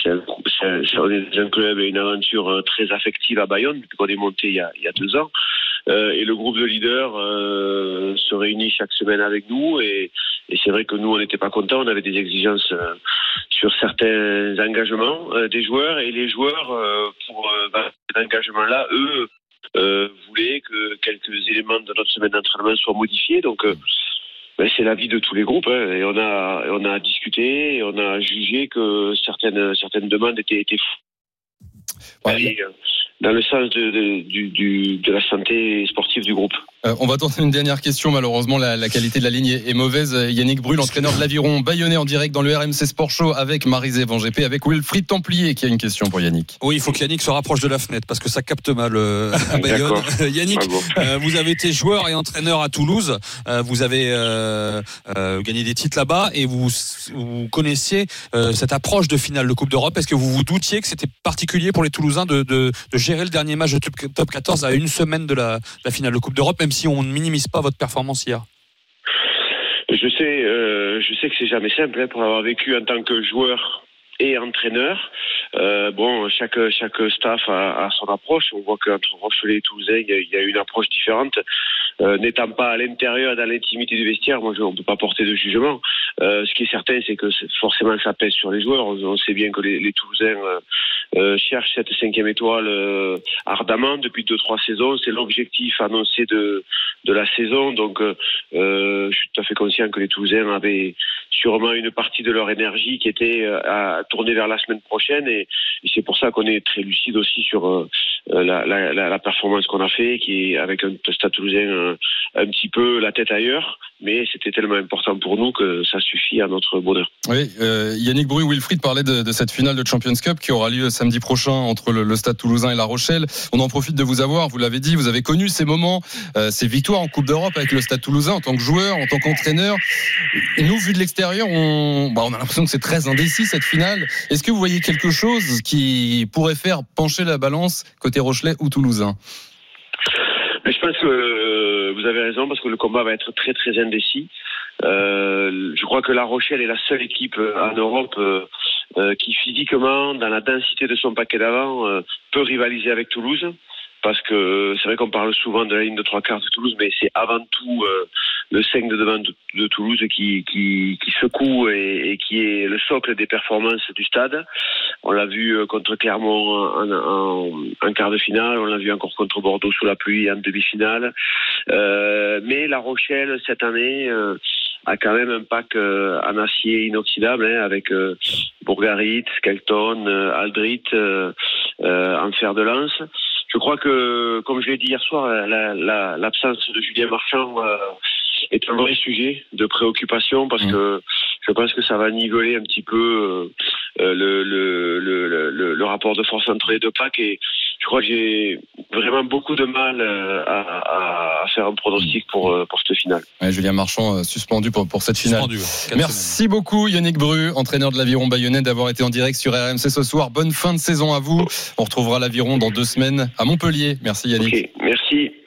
c'est un, club et une aventure très affective à Bayonne depuis qu'on est monté il y a deux ans. Euh, et le groupe de leaders euh, se réunit chaque semaine avec nous et, et c'est vrai que nous on n'était pas contents, on avait des exigences euh, sur certains engagements des joueurs et les joueurs pour ben, cet engagement-là, eux euh, voulaient que quelques éléments de notre semaine d'entraînement soient modifiés. Donc, euh, ben, c'est l'avis de tous les groupes. hein. et on a, on a discuté et on a jugé que certaines, certaines demandes étaient, étaient fou- allaient, euh, dans le sens de, de, du, du- de la santé sportive du groupe. Euh, on va tenter une dernière question. Malheureusement, la, la qualité de la ligne est, est mauvaise. Euh, Yannick Brul, entraîneur de l'Aviron Bayonnais en direct dans le RMC Sport Show avec Marisé Van GP, avec Wilfried Templier qui a une question pour Yannick. Oui, il faut que Yannick se rapproche de la fenêtre parce que ça capte mal euh, à Bayonne. D'accord. Yannick, euh, vous avez été joueur et entraîneur à Toulouse. Euh, vous avez euh, euh, gagné des titres là-bas et vous, vous connaissiez euh, cette approche de finale de Coupe d'Europe. Est-ce que vous vous doutiez que c'était particulier pour les Toulousains de, de- de gérer le dernier match de top top 14 à une semaine de la, finale de Coupe d'Europe, même si on ne minimise pas votre performance hier Je sais, euh, je sais que c'est jamais simple hein, pour avoir vécu en tant que joueur et entraîneur. Euh, bon, chaque chaque staff a, son approche. On voit qu'entre Rochelet et a, il y a une approche différente. Euh, N'étant pas à l'intérieur, dans l'intimité du vestiaire, moi, on ne peut pas porter de jugement. Euh, ce qui est certain, c'est que forcément, ça pèse sur les joueurs. On, sait bien que les, les Toulousains euh, cherchent cette cinquième étoile ardemment depuis deux trois saisons. C'est l'objectif annoncé de de la saison. Donc, je suis tout à fait conscient que les Toulousains avaient sûrement une partie de leur énergie qui était à tourner vers la semaine prochaine. Et, c'est pour ça qu'on est très lucide aussi sur la performance qu'on a fait, qui est avec un stade toulousain euh, un petit peu la tête ailleurs. Mais c'était tellement important pour nous que ça suffit à notre bonheur. Oui, euh, Yannick Bru, Wilfried parlait de, cette finale de Champions Cup qui aura lieu samedi prochain entre le, le Stade Toulousain et La Rochelle. On en profite de vous avoir, vous l'avez dit, vous avez connu ces moments, euh, ces victoires en Coupe d'Europe avec le Stade Toulousain en tant que joueur, en tant qu'entraîneur. Nous, vu de l'extérieur, on, bah, on a l'impression que c'est très indécis cette finale. Est-ce que vous voyez quelque chose qui pourrait faire pencher la balance côté Rochelet ou Toulousain? Je pense que euh, vous avez raison parce que le combat va être très très indécis. Euh, je crois que La Rochelle est la seule équipe euh, en Europe euh, euh, qui physiquement, dans la densité de son paquet d'avant, peut rivaliser avec Toulouse. Parce que c'est vrai qu'on parle souvent de la ligne de trois quarts de Toulouse, mais c'est avant tout euh, le 5 de devant de, de Toulouse qui, qui, qui secoue et, et qui est le socle des performances du stade. On l'a vu euh, contre Clermont en, en, en quart de finale, on l'a vu encore contre Bordeaux sous la pluie en demi-finale. Euh, mais La Rochelle, cette année, euh, a quand même un pack euh, en acier inoxydable hein, avec euh, Bourgarit, Skelton, euh, Aldrit euh, euh, en fer de lance. Je crois que, comme je l'ai dit hier soir, la- la- l'absence de Julien Marchand euh, est un vrai sujet de préoccupation parce que je pense que ça va niveler un petit peu euh, euh, le, le, le, le, le rapport de force entre les deux packs et je crois que j'ai vraiment beaucoup de mal euh, à, faire un pronostic pour, euh, pour cette finale. Ouais, Julien Marchand euh, suspendu pour, pour cette finale. Suspendu, ouais. Quatre Merci beaucoup Yannick Bru, entraîneur de l'Aviron Bayonnais, d'avoir été en direct sur RMC ce soir. Bonne fin de saison à vous. On retrouvera l'Aviron dans deux semaines à Montpellier. Merci Yannick.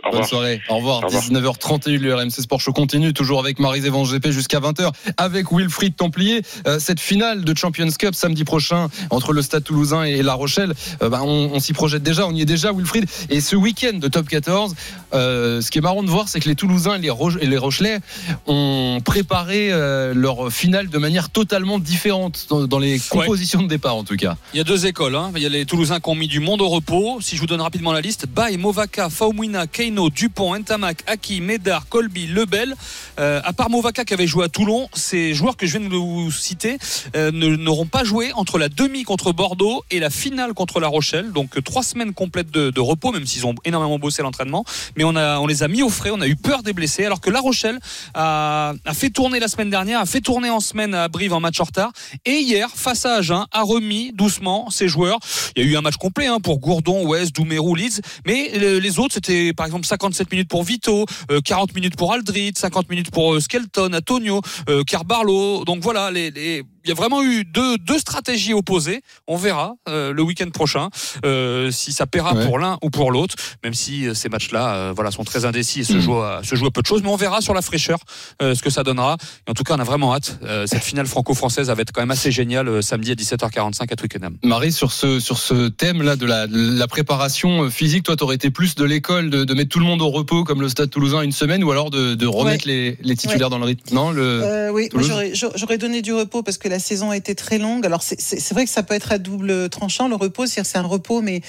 Au Bonne revoir. soirée. Au revoir. Au revoir. 19h31, le RMC Sport Show continue toujours avec Marie Evans GP jusqu'à 20h avec Wilfried Templier. Euh, cette finale de Champions Cup samedi prochain entre le Stade Toulousain et La Rochelle, euh, bah, on, on s'y projette déjà, on y est déjà Wilfried. Et ce week-end de Top 14, euh, ce qui est marrant de voir, c'est que les Toulousains et les, Ro- et les Rochelais ont préparé euh, leur finale de manière totalement différente dans, dans les compositions de départ en tout cas. Il y a deux écoles. hein. Il y a les Toulousains qui ont mis du monde au repos. Si je vous donne rapidement la liste, Baye, Movaca, Faumwina, Dupont, Ntamak, Aki, Médard, Colby, Lebel. Euh, à part Movaca qui avait joué à Toulon, ces joueurs que je viens de vous citer euh, n'auront pas joué entre la demi contre Bordeaux et la finale contre La Rochelle. Donc euh, trois semaines complètes de, repos, même s'ils ont énormément bossé l'entraînement. Mais on, a, on les a mis au frais, on a eu peur des blessés. Alors que La Rochelle a, fait tourner la semaine dernière, a fait tourner en semaine à Brive en match en retard. Et hier, face à Agen, a remis doucement ses joueurs. Il y a eu un match complet hein, pour Gourdon, West, Doumerou, Leeds. Mais le- les autres, c'était par exemple 57 minutes pour Vito, euh, 40 minutes pour Aldrit, 50 minutes pour euh, Skelton, Antonio, euh, Carbarlo. Donc voilà, les, les- il y a vraiment eu deux, deux stratégies opposées. On verra euh, le week-end prochain euh, si ça paiera Ouais. pour l'un ou pour l'autre, même si euh, ces matchs-là euh, voilà, sont très indécis et se, Mm. jouent à, se jouent à peu de choses. Mais on verra sur la fraîcheur euh, ce que ça donnera. Et en tout cas, on a vraiment hâte. Euh, cette finale franco-française va être quand même assez géniale euh, samedi à 17h45 à Twickenham. Marie, sur ce, sur ce thème-là de la, de la préparation physique, toi, t'aurais été plus de l'école de, de mettre tout le monde au repos comme le Stade Toulousain une semaine ou alors de, de remettre les, les titulaires dans le rythme? Non, le. Euh, oui, j'aurais donné du repos parce que la saison a été très longue. Alors c'est- vrai que ça peut être à double tranchant le repos, c'est un repos, mais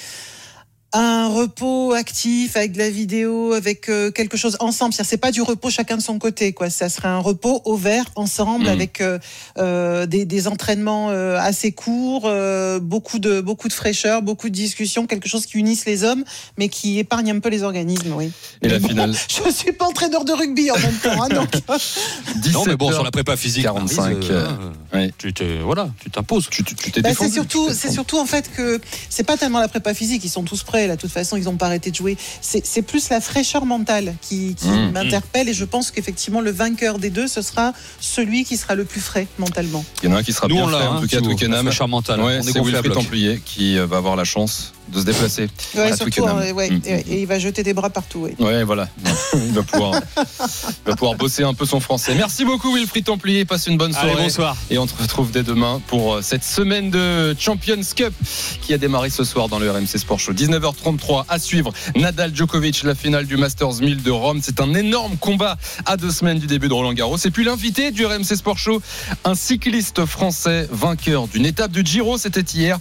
un repos actif avec de la vidéo, avec euh, quelque chose ensemble. C'est-à-dire c'est pas du repos chacun de son côté, quoi. Ça serait un repos au vert ensemble Mhm. avec euh, euh, des, des entraînements euh, assez courts, euh, beaucoup de beaucoup de fraîcheur, beaucoup de discussions, quelque chose qui unisse les hommes, mais qui épargne un peu les organismes. Oui. Et la finale Je suis pas entraîneur de rugby en même temps, hein, donc. Non, mais bon, sur la prépa physique, 45, Maryse, euh, ouais. tu t'es voilà, tu t'imposes. Tu tu- tu t'es Bah, c'est surtout, c'est surtout en fait que c'est pas tellement la prépa physique, ils sont tous prêts. Là, de toute façon, ils n'ont pas arrêté de jouer. C'est plus la fraîcheur mentale qui, qui Mmh. m'interpelle et je pense qu'effectivement le vainqueur des deux, ce sera celui qui sera le plus frais mentalement. Il y en a un qui sera Nous, bien on fait, en hein, tout cas, Twickenham. fraîcheur mentale. Ouais, On est c'est gonflé à Wilfried. Templier qui euh, va avoir la chance de se déplacer Ouais, surtout, euh, ouais, Mm. et, et il va jeter des bras partout. ouais. Ouais, voilà. il, va pouvoir, il va pouvoir bosser un peu son français. Merci beaucoup, Wilfried Templier. Passe une bonne soirée. Allez, bonsoir. Et on te retrouve dès demain pour euh, cette semaine de Champions Cup qui a démarré ce soir dans le RMC Sport Show. 19h33 à suivre. Nadal Djokovic, la finale du Masters 1000 de Rome. C'est un énorme combat à deux semaines du début de Roland Garros. Et puis l'invité du RMC Sport Show, un cycliste français vainqueur d'une étape du Giro. C'était hier.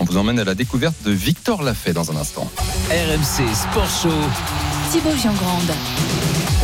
On vous emmène à la découverte de Victor Lafay dans un instant. RMC Sport Show. Thibaut Giangrande.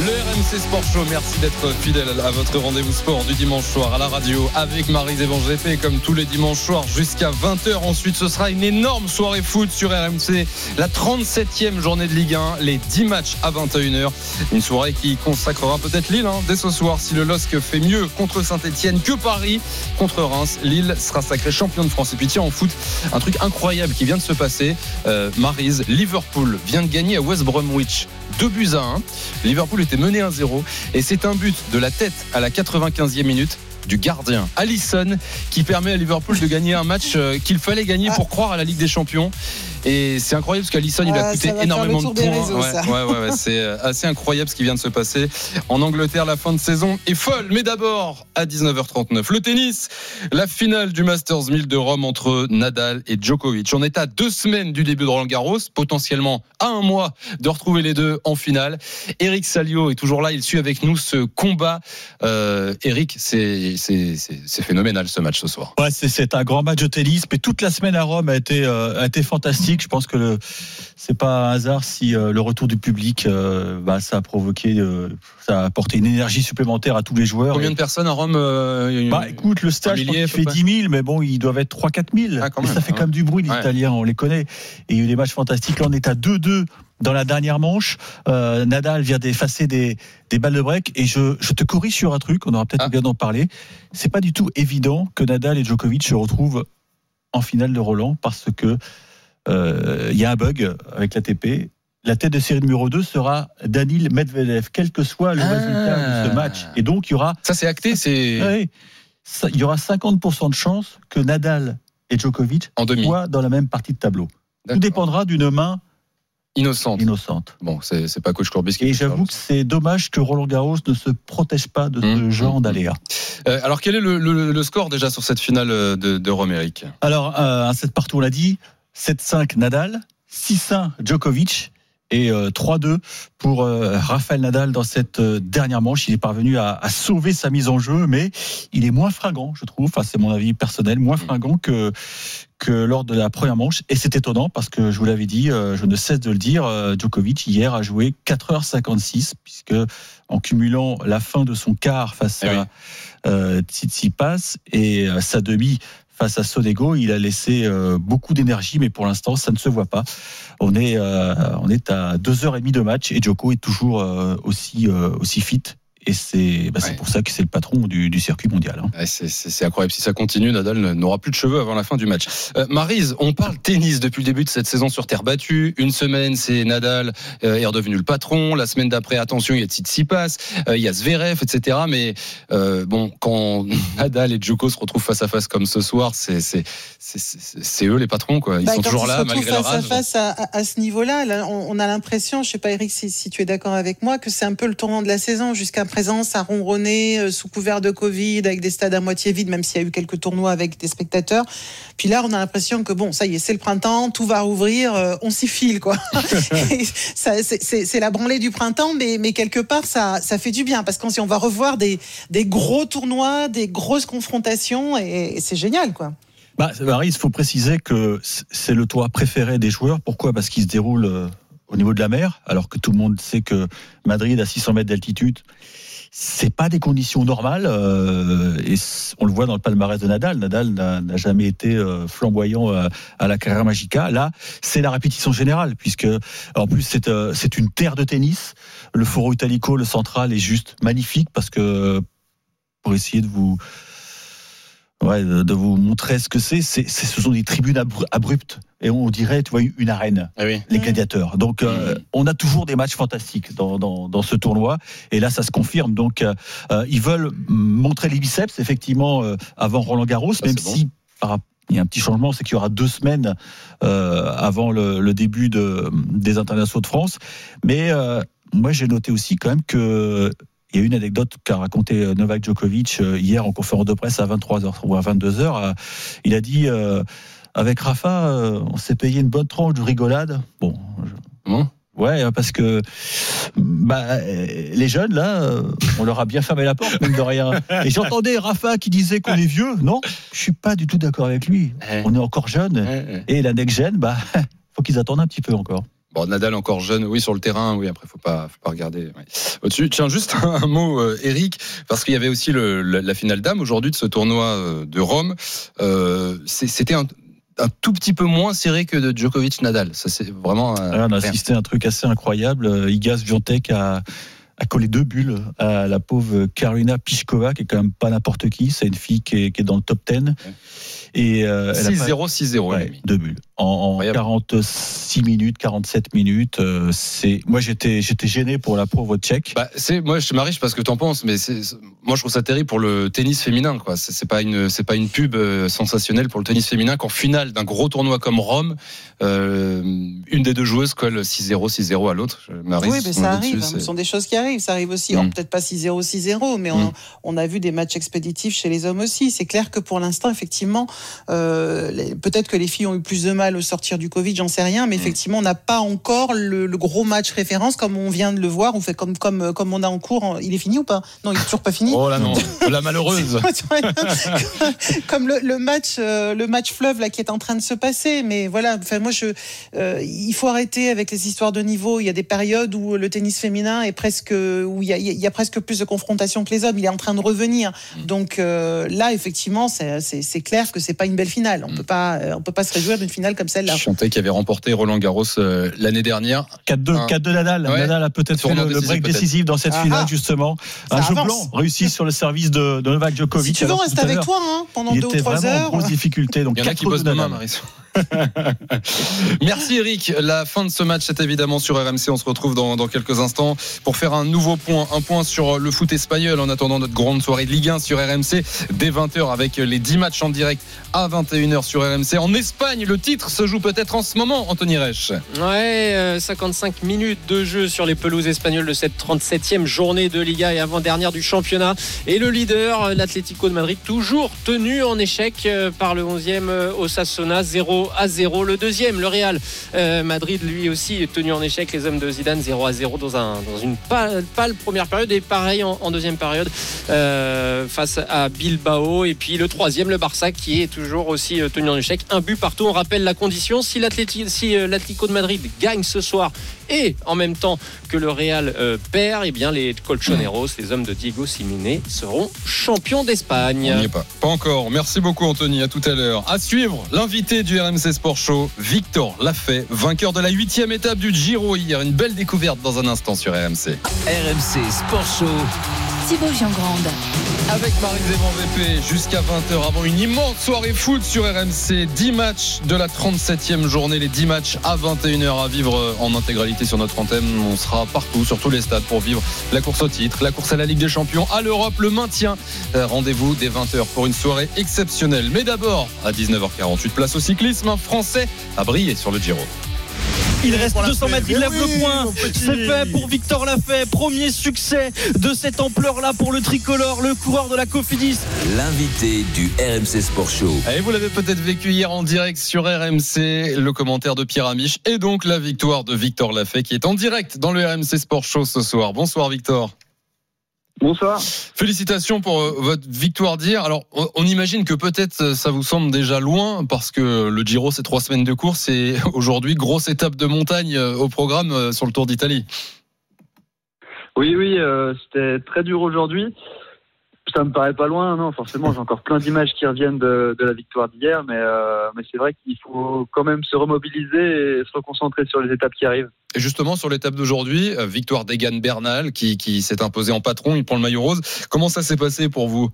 Le RMC Sport Show, merci d'être fidèle à votre rendez-vous sport du dimanche soir à la radio avec Marie Zévan GP comme tous les dimanches soirs jusqu'à 20h. Ensuite, ce sera une énorme soirée foot sur RMC, la 37e journée de Ligue 1, les 10 matchs à 21h. Une soirée qui consacrera peut-être Lille hein, dès ce soir si le LOSC fait mieux contre Saint-Etienne que Paris contre Reims. Lille sera sacré champion de France. Et puis tiens, en foot, un truc incroyable qui vient de se passer. Euh, Maryse, Liverpool vient de gagner à West Bromwich 2 buts à 1. Liverpool était mené 1-0 et c'est un but de la tête à la 95e minute du gardien Allison qui permet à Liverpool de gagner un match euh, qu'il fallait gagner pour croire à la Ligue des Champions. Et c'est incroyable parce qu'Allison il a Ah, coûté énormément de points. réseaux, ouais, ouais, ouais, ouais, c'est euh, assez incroyable ce qui vient de se passer en Angleterre. La fin de saison est folle, mais d'abord à 19h39 le tennis, la finale du Masters 1000 de Rome entre Nadal et Djokovic. On est à deux semaines du début de Roland Garros, potentiellement à un mois de retrouver les deux en finale. Eric Salio est toujours là, il suit avec nous ce combat. Euh, Eric, c'est c'est- c'est- c'est phénoménal ce match ce soir. Ouais, c'est- c'est un grand match de tennis, mais toute la semaine à Rome a été, euh, a été fantastique. Je pense que le, c'est pas un hasard si euh, le retour du public, euh, bah, ça a provoqué, euh, ça a apporté une énergie supplémentaire à tous les joueurs. Combien de personnes à Rome euh, bah, écoute, le stade, fait près 10 000, mais bon, ils doivent être 3-4 000. Ah, quand Et même, ça fait ouais. quand même du bruit, les Ouais. Italiens, on les connaît. Et il y a eu des matchs fantastiques. Là, on est à 2-2 dans la dernière manche. Euh, Nadal vient d'effacer des, des balles de break. Et je, je te corrige sur un truc, on aura peut-être Ah. bien d'en parler. C'est pas du tout évident que Nadal et Djokovic se retrouvent en finale de Roland parce que il y a un bug avec l'ATP. La tête de série numéro 2 sera Danil Medvedev, quel que soit le Ah. résultat de ce match. Et donc, il y aura Ça c'est acté, c'est Ouais. Ça, il y aura 50% de chances que Nadal et Djokovic en demi. soient dans la même partie de tableau. Tout dépendra d'une main innocente. Innocente. Bon, c'est pas coach Courbis qui Et j'avoue que c'est dommage que Roland Garros ne se protège pas de ce Mmh, genre mmh, d'aléas. Euh, alors, quel est le, le- le score déjà sur cette finale euh, de, de Rome, Eric Alors, euh, un 7 partout, on l'a dit. 7-5 Nadal, 6-1 Djokovic et euh, 3-2 pour euh, Rafael Nadal dans cette euh, dernière manche. Il est parvenu à, à sauver sa mise en jeu, mais il est moins fringant, je trouve. Enfin, c'est mon avis personnel, moins fringant que que lors de la première manche. Et c'est étonnant parce que je vous l'avais dit, euh, je ne cesse de le dire, euh, Djokovic hier a joué 4h56 puisque en cumulant la fin de son quart face Eh oui. à euh, Tsitsipas et euh, sa demi face à Sonego, il a laissé euh, beaucoup d'énergie, mais pour l'instant, ça ne se voit pas. On est, euh, on est à deux heures et demie de match et Djoko est toujours euh, aussi, aussi fit. Et c'est bah, pour ça que c'est le patron du, du circuit mondial. hein. Ouais, c'est- incroyable. Si ça continue, Nadal n'aura plus de cheveux avant la fin du match. Euh, Marise, on parle tennis depuis le début de cette saison sur terre battue. Une semaine, c'est Nadal euh, est redevenu le patron. La semaine d'après, attention, il y a Tsitsipas, euh, il y a Zverev, etc. Mais euh, bon, quand Nadal et Djoko se retrouvent face à face comme ce soir, c'est eux les patrons, quoi. Ils Bah, sont toujours ils là malgré leur face à âge. face à, à- à ce niveau-là, là, on, on a l'impression, je sais pas Eric si, si tu es d'accord avec moi, que c'est un peu le tournant de la saison. Jusqu'à présent, ça ronronnait euh, sous couvert de Covid, avec des stades à moitié vides, même s'il y a eu quelques tournois avec des spectateurs. Puis là, on a l'impression que bon, ça y est, c'est le printemps, tout va rouvrir, euh, on s'y file quoi. C'est- la branlée du printemps, mais, mais quelque part, ça, ça fait du bien parce qu'on on va revoir des, des gros tournois, des grosses confrontations, et, et c'est génial quoi. Bah, Marie, il faut préciser que c'est le toit préféré des joueurs. Pourquoi? Parce qu'il se déroule euh, au niveau de la mer, alors que tout le monde sait que Madrid, à 600 mètres d'altitude, c'est pas des conditions normales. euh, et on le voit dans le palmarès de Nadal. Nadal n'a jamais été euh, flamboyant euh, à la carrière Magica. Là, c'est la répétition générale, puisque en plus c'est euh, c'est une terre de tennis. Le Foro Italico, le central, est juste magnifique parce que pour essayer de vous ouais, de vous montrer ce que c'est. Ce sont des tribunes abru- abruptes et on dirait, tu vois, une arène. Les gladiateurs. Donc, euh, on a toujours des matchs fantastiques dans, dans, dans ce tournoi. Et là, ça se confirme. Donc, euh, euh, ils veulent montrer les biceps, effectivement, euh, avant Roland Garros, même si il y a un petit changement, c'est qu'il y aura deux semaines avant le, le début de, des internationaux de France. Mais moi, j'ai noté aussi quand même que il y a une anecdote qu'a raconté euh, Novak Djokovic euh, hier en conférence de presse à 23h ou à 22h. euh, Il a dit euh, avec Rafa, euh, on s'est payé une bonne tranche de rigolade. Bon. Ouais, parce que bah, les jeunes, là, on leur a bien fermé la porte, mine de rien. Et j'entendais Rafa qui disait qu'on est vieux. Non, je suis pas du tout d'accord avec lui. On est encore jeunes. Et la next-gen, bah, faut qu'ils attendent un petit peu encore. Bon, Nadal encore jeune, oui, sur le terrain, oui, après, faut pas, faut pas regarder. Au-dessus, tiens, juste un mot, euh, Eric, parce qu'il y avait aussi le- la, la finale d'âme aujourd'hui de ce tournoi euh, de Rome. Euh, C'était un, un tout petit peu moins serré que de Djokovic-Nadal. Ça, c'est vraiment. on a assisté à un truc assez incroyable. Euh, Igas Viontek a, a collé deux bulles à la pauvre Karina Pichkova, qui est quand même pas n'importe qui. C'est une fille qui est, qui est dans le top 10. Et euh, elle a pas- 6-0, 6-0, Ouais, deux bulles. En, en 46 minutes, 47 minutes. euh, c'est moi j'étais j'étais gêné pour la pauvre tchèque. Bah, c'est moi je m'arrive parce que t'en penses mais c'est- moi je trouve ça terrible pour le tennis féminin quoi c'est c'est pas une c'est pas une pub euh, sensationnelle pour le tennis féminin qu'en finale d'un gros tournoi comme Rome euh, une des deux joueuses colle 6-0 6-0 à l'autre Maryse, oui, mais ça arrive. dessus, hein. Ce sont des choses qui arrivent. Ça arrive aussi. Mm. Alors, Peut-être pas 6-0, 6-0, mais on, on a vu des matchs expéditifs chez les hommes aussi. C'est clair que pour l'instant, effectivement, euh, les- peut-être que les filles ont eu plus de mal au sortir du Covid, j'en sais rien, Mm. mais effectivement, on n'a pas encore le, le gros match référence comme on vient de le voir. On fait comme, comme, comme on a en cours. Il est fini ou pas? Non, il est toujours pas fini. Oh là non la malheureuse. Comme le, le match euh, le match fleuve là qui est en train de se passer. Mais voilà enfin moi je euh, il faut arrêter avec les histoires de niveau. Il y a des périodes où le tennis féminin est presque où il y a, il y a presque plus de confrontation que les hommes. Il est en train de revenir. Donc euh, là effectivement c'est clair que c'est pas une belle finale. On peut pas euh, on peut pas se réjouir d'une finale comme celle-là. Chantais qui avait remporté Roland Garros euh, l'année dernière. 4-2 4-2 Nadal. Ouais. Nadal a peut-être fait le, le décisif, break décisif dans cette Ah finale ah. justement. Ça un jeu avance. blanc réussi sur le service de, de Novak Djokovic. si tu veux on reste avec toi hein, pendant il deux ou était trois vraiment heures en grosse difficulté. Donc il y en a 4 qui bossent de demain Nadal. Merci Eric. La fin de ce match c'est évidemment sur RMC. On se retrouve dans, quelques instants pour faire un nouveau point, un point sur le foot espagnol en attendant notre grande soirée de Ligue 1 sur RMC dès 20h avec les 10 matchs en direct à 21h sur RMC. En Espagne, le titre se joue peut-être en ce moment, Anthony Reich. Ouais, euh, 55 minutes de jeu sur les pelouses espagnoles de cette 37e journée de Liga et avant-dernière du championnat. Et le leader, l'Atlético de Madrid, toujours tenu en échec euh, par le 11e Osasuna, 0 à 0. Le deuxième, le Real euh, Madrid, lui aussi est tenu en échec. Les hommes de Zidane, 0 à 0 dans, un, dans une pâle, pâle première période et pareil en, deuxième période euh, face à Bilbao. Et puis le troisième, le Barça, qui est toujours aussi euh, tenu en échec. Un but partout. On rappelle la condition. Si l'Atlético de Madrid gagne ce soir et en même temps que le Real euh, perd, eh bien les Colchoneros, les hommes de Diego Simeone, seront champions d'Espagne. On n'y est pas. Pas encore. Merci beaucoup Anthony. À tout à l'heure. À suivre, l'invité du RMC Sport Show, Victor Lafay, vainqueur de la huitième étape du Giro hier. Une belle découverte dans un instant sur RMC. RMC Sport Show. Thibaut Giangrande. Avec VP jusqu'à 20h avant une immense soirée foot sur RMC. 10 matchs de la 37e journée, les 10 matchs à 21h à vivre en intégralité sur notre antenne. On sera partout, sur tous les stades pour vivre la course au titre, la course à la Ligue des Champions, à l'Europe, le maintien. Rendez-vous dès 20h pour une soirée exceptionnelle. Mais d'abord, à 19h48, place au cyclisme. Un Français a brillé sur le Giro. Il reste 200 mètres, il lève le point. C'est fait pour Victor Lafay. Premier succès de cette ampleur-là pour le tricolore, le coureur de la Cofidis. L'invité du RMC Sport Show. Et vous l'avez peut-être vécu hier en direct sur RMC, le commentaire de Pierre Amiche et donc la victoire de Victor Lafay qui est en direct dans le RMC Sport Show ce soir. Bonsoir Victor. Bonsoir. Félicitations pour euh, votre victoire d'hier. Alors, on, imagine que peut-être euh, ça vous semble déjà loin parce que le Giro, c'est trois semaines de course et aujourd'hui, grosse étape de montagne euh, au programme sur le Tour d'Italie. Oui, oui, euh, c'était très dur aujourd'hui. Ça me paraît pas loin, non, forcément, j'ai encore plein d'images qui reviennent de, de la victoire d'hier, mais, euh, mais c'est vrai qu'il faut quand même se remobiliser et se reconcentrer sur les étapes qui arrivent. Et justement, sur l'étape d'aujourd'hui, victoire d'Egan Bernal qui, qui s'est imposé en patron, il prend le maillot rose. Comment ça s'est passé pour vous?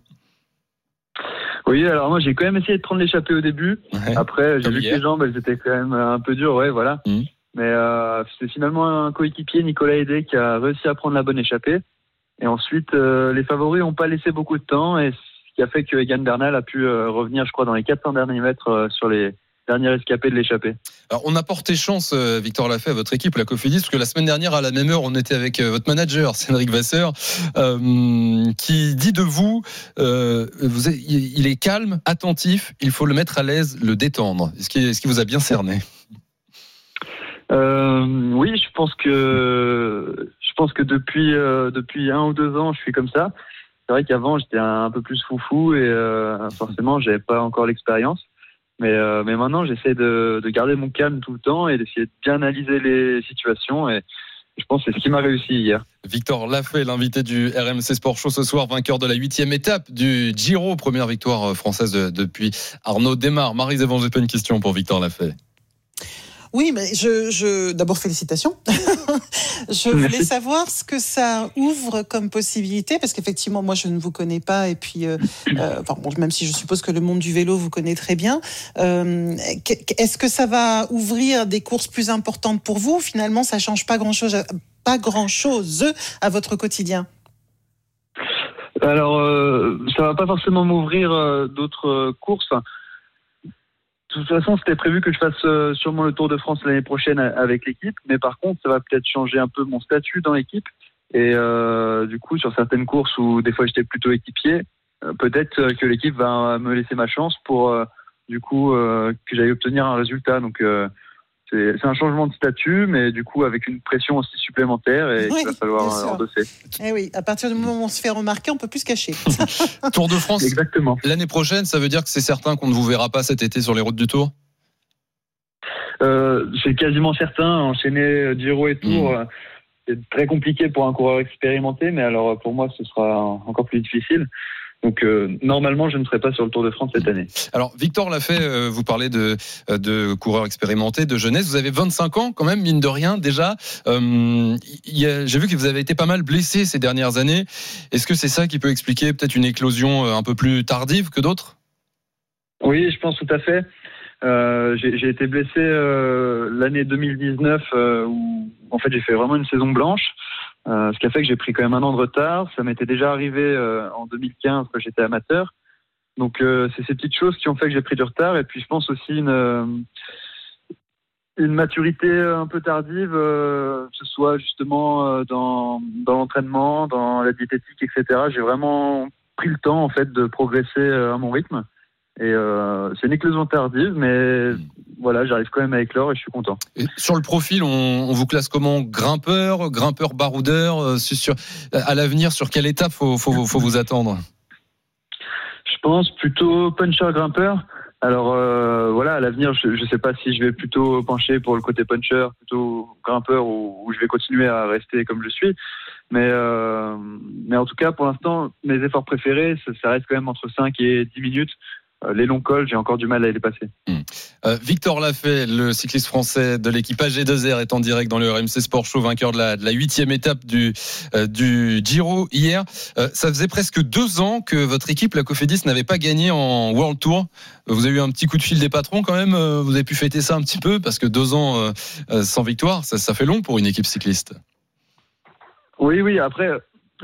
Oui, alors moi j'ai quand même essayé de prendre l'échappée au début. Ouais, Après, j'ai vu que les jambes, elles étaient quand même un peu dures, ouais, voilà. Mmh. Mais euh, c'est finalement un coéquipier, Nicolas Hédé, qui a réussi à prendre la bonne échappée. Et ensuite, euh, les favoris n'ont pas laissé beaucoup de temps, et ce qui a fait que Egan Bernal a pu euh, revenir, je crois, dans les 400 derniers mètres euh, sur les derniers escapés de l'échappée. Alors, on a porté chance, Victor Lafay, à votre équipe, la Cofidis, parce que la semaine dernière, à la même heure, on était avec votre manager, Cédric Vasseur, qui dit de vous, il est calme, attentif, il faut le mettre à l'aise, le détendre. Est-ce qu'il est qu vous a bien cerné? Euh, oui, je pense que je pense que depuis euh, depuis un ou deux ans, je suis comme ça. C'est vrai qu'avant, j'étais un, peu plus foufou et euh, forcément, j'avais pas encore l'expérience. Mais euh, mais maintenant, j'essaie de, de garder mon calme tout le temps et d'essayer de bien analyser les situations et je pense que c'est ce qui m'a réussi hier. Victor Lafay, l'invité du RMC Sport Show ce soir, vainqueur de la huitième étape du Giro, première victoire française de, depuis Arnaud Desmar. Marie Zévan, j'ai pas une question pour Victor Lafay. Oui, mais je, je d'abord félicitations. je voulais Merci. savoir ce que ça ouvre comme possibilité, parce qu'effectivement, moi, je ne vous connais pas, et puis, euh, euh, enfin, bon, même si je suppose que le monde du vélo vous connaît très bien, euh, est-ce que ça va ouvrir des courses plus importantes pour vous Finalement, ça change pas grand-chose, pas grand-chose à votre quotidien? Alors, ça va pas forcément m'ouvrir d'autres courses. De toute façon, c'était prévu que je fasse euh, sûrement le Tour de France l'année prochaine avec l'équipe, mais par contre, ça va peut-être changer un peu mon statut dans l'équipe. Et euh, du coup, sur certaines courses où des fois j'étais plutôt équipier, euh, peut-être que l'équipe va me laisser ma chance pour euh, du coup euh, que j'aille obtenir un résultat. Donc c'est un changement de statut, mais du coup avec une pression aussi supplémentaire et oui, il va falloir endosser. Eh oui, à partir du moment où on se fait remarquer, on peut plus se cacher. Tour de France. Exactement. L'année prochaine, ça veut dire que c'est certain qu'on ne vous verra pas cet été sur les routes du Tour? Euh, c'est quasiment certain. Enchaîner Giro et Tour, mmh. c'est très compliqué pour un coureur expérimenté, mais alors pour moi, ce sera encore plus difficile. Donc euh, normalement, je ne serai pas sur le Tour de France cette année. Alors Victor l'a fait. Euh, vous parlez de de coureurs expérimentés, de jeunesse. Vous avez 25 ans quand même, mine de rien déjà. Euh, J'ai vu que vous avez été pas mal blessé ces dernières années. Est-ce que c'est ça qui peut expliquer peut-être une éclosion un peu plus tardive que d'autres? Oui, je pense tout à fait. Euh, j'ai été blessé euh, l'année 2019 euh, où en fait j'ai fait vraiment une saison blanche, euh, ce qui a fait que j'ai pris quand même un an de retard. Ça m'était déjà arrivé euh, en 2015 quand j'étais amateur. Donc euh, c'est ces petites choses qui ont fait que j'ai pris du retard et puis je pense aussi une euh, une maturité un peu tardive, euh, que ce soit justement euh, dans, dans l'entraînement, dans la diététique, etc. J'ai vraiment pris le temps en fait de progresser euh, à mon rythme. Et euh, c'est une éclosion tardive, mais voilà, j'arrive quand même à éclore et je suis content. Et sur le profil, on, on vous classe comment? Grimpeur, grimpeur baroudeur euh, sur- À l'avenir, sur quelle étape faut, faut, faut vous attendre? Je pense plutôt puncher grimpeur. Alors euh, voilà, à l'avenir, je ne sais pas si je vais plutôt pencher pour le côté puncher, plutôt grimpeur, ou, ou je vais continuer à rester comme je suis. Mais, euh, mais en tout cas, pour l'instant, mes efforts préférés, ça, ça reste quand même entre 5 et 10 minutes. Euh, les longs cols, j'ai encore du mal à les dépasser. Euh, Victor Lafay, le cycliste français de l'équipe AG2R, est en direct dans le RMC Sport Show, vainqueur de la, de la huitième étape du, euh, du Giro hier. Euh, ça faisait presque deux ans que votre équipe, la Cofidis, n'avait pas gagné en World Tour. Vous avez eu un petit coup de fil des patrons quand même. Vous avez pu fêter ça un petit peu parce que deux ans sans victoire, ça, ça fait long pour une équipe cycliste. Oui, oui, après,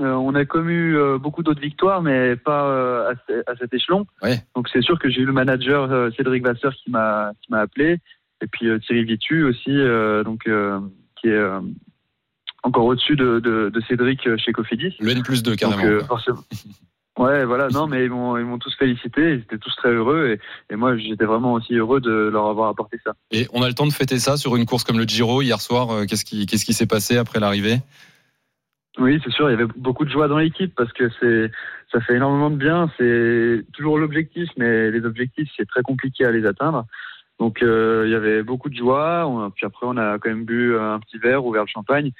euh, on a commu euh, beaucoup d'autres victoires, mais pas euh, à, ce- à cet échelon. Ouais. Donc c'est sûr que j'ai eu le manager euh, Cédric Vasseur qui m'a qui m'a appelé, et puis Thierry Vitu aussi, donc qui est encore au-dessus de, de, de Cédric chez Cofidis. Le N plus 2 carrément. Donc, forcément. Ouais, voilà, non, mais ils m'ont ils m'ont tous félicité, ils étaient tous très heureux, et, et moi j'étais vraiment aussi heureux de leur avoir apporté ça. Et on a le temps de fêter ça sur une course comme le Giro hier soir. Qu'est-ce qui qu'est-ce qui s'est passé après l'arrivée? Oui, c'est sûr, il y avait beaucoup de joie dans l'équipe parce que c'est ça fait énormément de bien. C'est toujours l'objectif, mais les objectifs c'est très compliqué à les atteindre. Donc euh, il y avait beaucoup de joie. On- puis après on a quand même bu un petit verre, ouvert le champagne,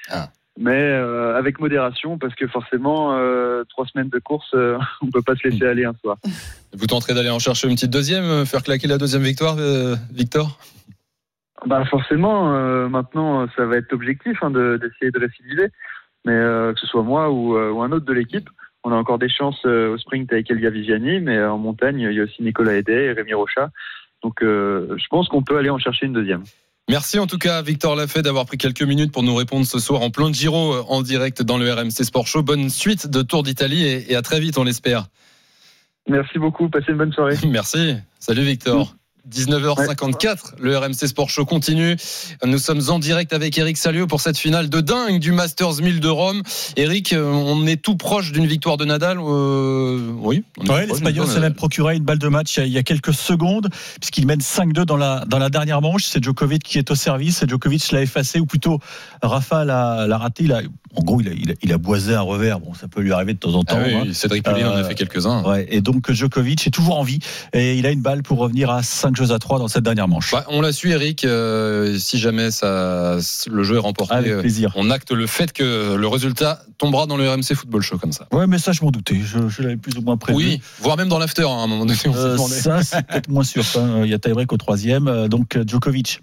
mais euh, avec modération parce que forcément euh, trois semaines de course, on peut pas se laisser aller un soir. Vous tenterez d'aller en chercher une petite deuxième, faire claquer la deuxième victoire, Victor? Bah forcément, maintenant ça va être l'objectif hein, de- d'essayer de récidiver. Mais euh, que ce soit moi ou, euh, ou un autre de l'équipe, on a encore des chances euh, au sprint avec Elia Viviani, mais en montagne il y a aussi Nicolas Hédé et Rémi Rocha. Donc je pense qu'on peut aller en chercher une deuxième. Merci en tout cas Victor Lafay d'avoir pris quelques minutes pour nous répondre ce soir en plein Giro euh, en direct dans le RMC Sport Show. Bonne suite de Tour d'Italie et, et à très vite on l'espère. Merci beaucoup, passez une bonne soirée. Merci. Salut Victor. 19h54, le RMC Sport Show continue. Nous sommes en direct avec Eric Salio pour cette finale de dingue du Masters 1000 de Rome. Eric, euh, on est tout proche d'une victoire de Nadal. euh, oui. Ouais, l'Espagnol s'est même procuré une balle de match il y a- quelques secondes, puisqu'il mène 5-2 dans la, dans la dernière manche. C'est Djokovic qui est au service. Et Djokovic l'a effacé, ou plutôt Rafa l'a l'a raté. Il a, en gros, il a, il, a, il a boisé un revers. Bon, ça peut lui arriver de temps en temps. Ah oui, hein. oui, Cédric Pouliot en a Euh, fait quelques-uns. Ouais, et donc Djokovic est toujours en vie. Et il a une balle pour revenir à 5 jeux à 3 dans cette dernière manche. Bah, on l'a su, Eric. euh, si jamais ça, le jeu est remporté, Avec euh, plaisir. on acte le fait que le résultat tombera dans le RMC Football Show comme ça. Ouais, mais ça, je m'en doutais. Je, je l'avais plus ou moins prévu. Oui, voire même dans l'after hein, à un moment donné. On Euh, ça, c'est peut-être moins sûr. Il y a tie-break au troisième. Euh, Donc, euh, Djokovic.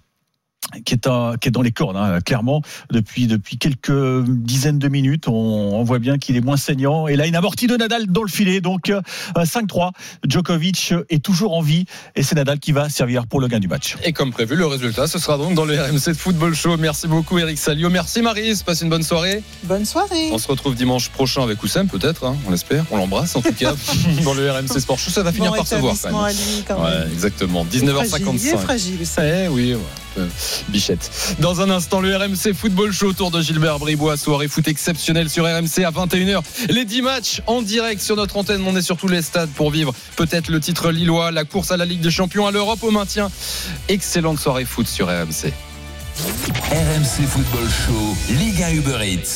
Qui est, un- qui est dans les cordes, hein, clairement, depuis, depuis quelques dizaines de minutes. On, on voit bien qu'il est moins saignant. Et là, une amortie de Nadal dans le filet. Donc, euh, 5-3. Djokovic est toujours en vie. Et c'est Nadal qui va servir pour le gain du match. Et comme prévu, le résultat, ce sera donc dans le RMC de Football Show. Merci beaucoup, Eric Salio. Merci, Marise. Passe une bonne soirée. Bonne soirée. On se retrouve dimanche prochain avec Oussem, peut-être, hein, on l'espère. On l'embrasse, en tout cas, dans le RMC Sport Show. Ça va finir Bon par se voir, quand même. à lui, quand Ouais, même. exactement. Il est 19h55. fragile, ça. Eh oui, ouais. Euh, Bichette. Dans un instant, le RMC Football Show autour de Gilbert Bribois. Soirée foot exceptionnelle sur RMC à 21h. Les 10 matchs en direct sur notre antenne. On est sur tous les stades pour vivre peut-être le titre lillois, la course à la Ligue des Champions, à l'Europe au maintien. Excellente soirée foot sur RMC. RMC Football Show, Ligue 1 Uber Eats.